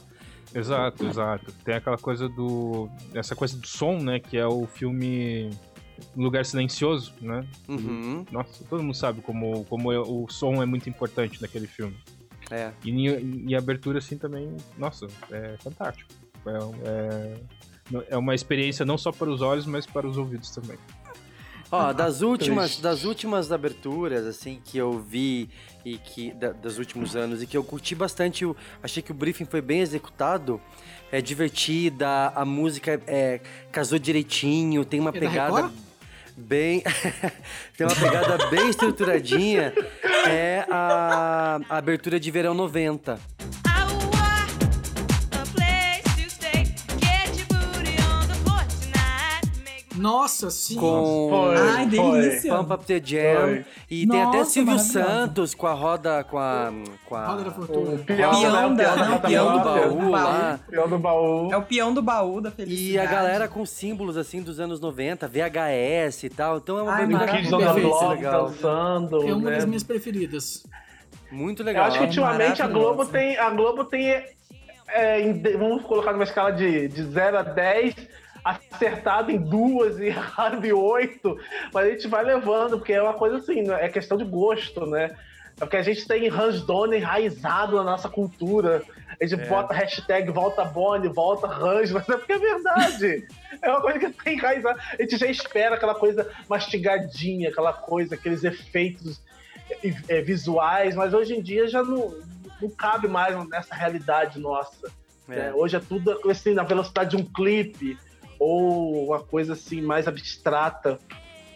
G: Exato, exato. Tem aquela coisa do. Essa coisa do som, né? Que é o filme Lugar Silencioso, né?
E: Uhum.
G: Nossa, todo mundo sabe como, como é- o som é muito importante naquele filme.
E: É.
G: E em, em abertura, assim, também, nossa, é fantástico. É, é, é uma experiência não só para os olhos, mas para os ouvidos também.
E: Ó, das últimas, das últimas aberturas, assim, que eu vi e que. da- dos últimos anos e que eu curti bastante, eu achei que o briefing foi bem executado. É divertida, a música é, casou direitinho, tem uma
F: É da
E: pegada bem. tem uma pegada bem estruturadinha. É a, a abertura de verão 90.
F: Nossa, sim.
E: Com
F: Ai, delícia.
E: Pump Up the Jam.
F: Foi.
E: E tem até
F: Nossa,
E: Silvio. Santos com a roda. Com a. Com a
F: Roda da Fortuna.
C: peão, né? O peão da
E: do baú lá.
C: Peão do baú.
H: É o peão do baú da felicidade.
E: E a galera com símbolos assim dos anos 90, VHS e tal. Então é uma
H: Ai,
E: muito
C: Block
E: legal.
C: dançando.
F: É uma
C: né?
F: das minhas preferidas.
E: Muito
C: Eu
E: legal.
C: acho que ultimamente a. Globo tem. A Globo tem. é, em vamos colocar numa escala de, de 0 a 10. acertado em duas e errado em oito, mas a gente vai levando, porque é uma coisa assim, né? é questão de gosto, né? É porque a gente tem Hans Donner enraizado na nossa cultura. A gente
E: É.
C: bota hashtag volta Bonnie, volta Hans, mas é porque é verdade. é uma coisa que tem enraizado. A gente já espera aquela coisa mastigadinha, aquela coisa, aqueles efeitos eh, visuais, mas hoje em dia já não, não cabe mais nessa realidade nossa.
E: É.
C: né? Hoje é tudo assim, na velocidade de um clipe, ou uma coisa assim mais abstrata.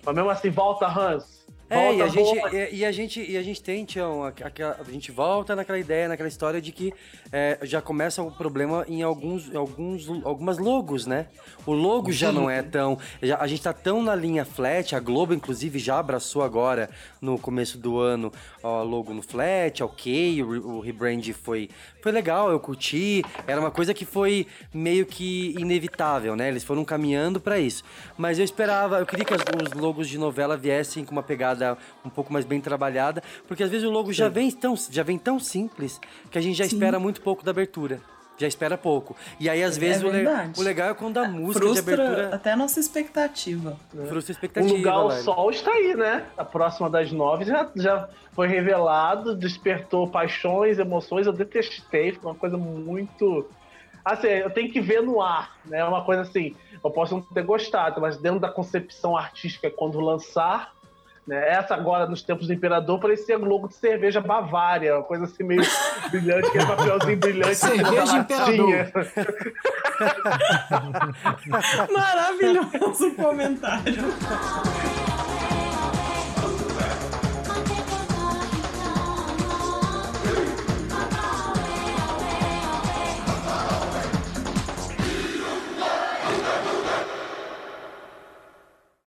C: Mas mesmo assim, volta Hans.
E: É, e a, gente, e, e a gente e a gente tem, Tião, a, a- a gente volta naquela ideia, naquela história de que é, já começa o problema em alguns, alguns, algumas logos, né? O logo já não é tão. já- a gente tá tão na linha flat, a Globo, inclusive, já abraçou agora, no começo do ano, ó, logo no flat, ok, o, o rebrand foi, foi legal, eu curti. Era uma coisa que foi meio que inevitável, né? Eles foram caminhando pra isso. Mas eu esperava, eu queria que os logos de novela viessem com uma pegada um pouco mais bem trabalhada, porque às vezes o logo já vem, tão, já vem tão simples que a gente já
H: Sim.
E: espera muito pouco da abertura. Já espera pouco. E aí, às
H: É
E: vezes, o, le-
H: verdade.
E: o legal é quando a música de
H: Frustra
E: abertura
H: até a nossa expectativa.
E: frustra a
C: O
E: expectativa.
C: Lugar ao
E: Lali.
C: Sol está aí, né? A próxima das nove já, já foi revelado, despertou paixões, emoções. Eu detestei, foi uma coisa muito. Assim, eu tenho que ver no ar, né? Uma coisa assim, eu posso não ter gostado, mas dentro da concepção artística, quando lançar, né? Essa agora, nos tempos do Imperador, parecia logo de cerveja Bavária, uma coisa assim meio brilhante, aquele papelzinho brilhante.
F: Cerveja
C: latinha.
H: Maravilhoso comentário.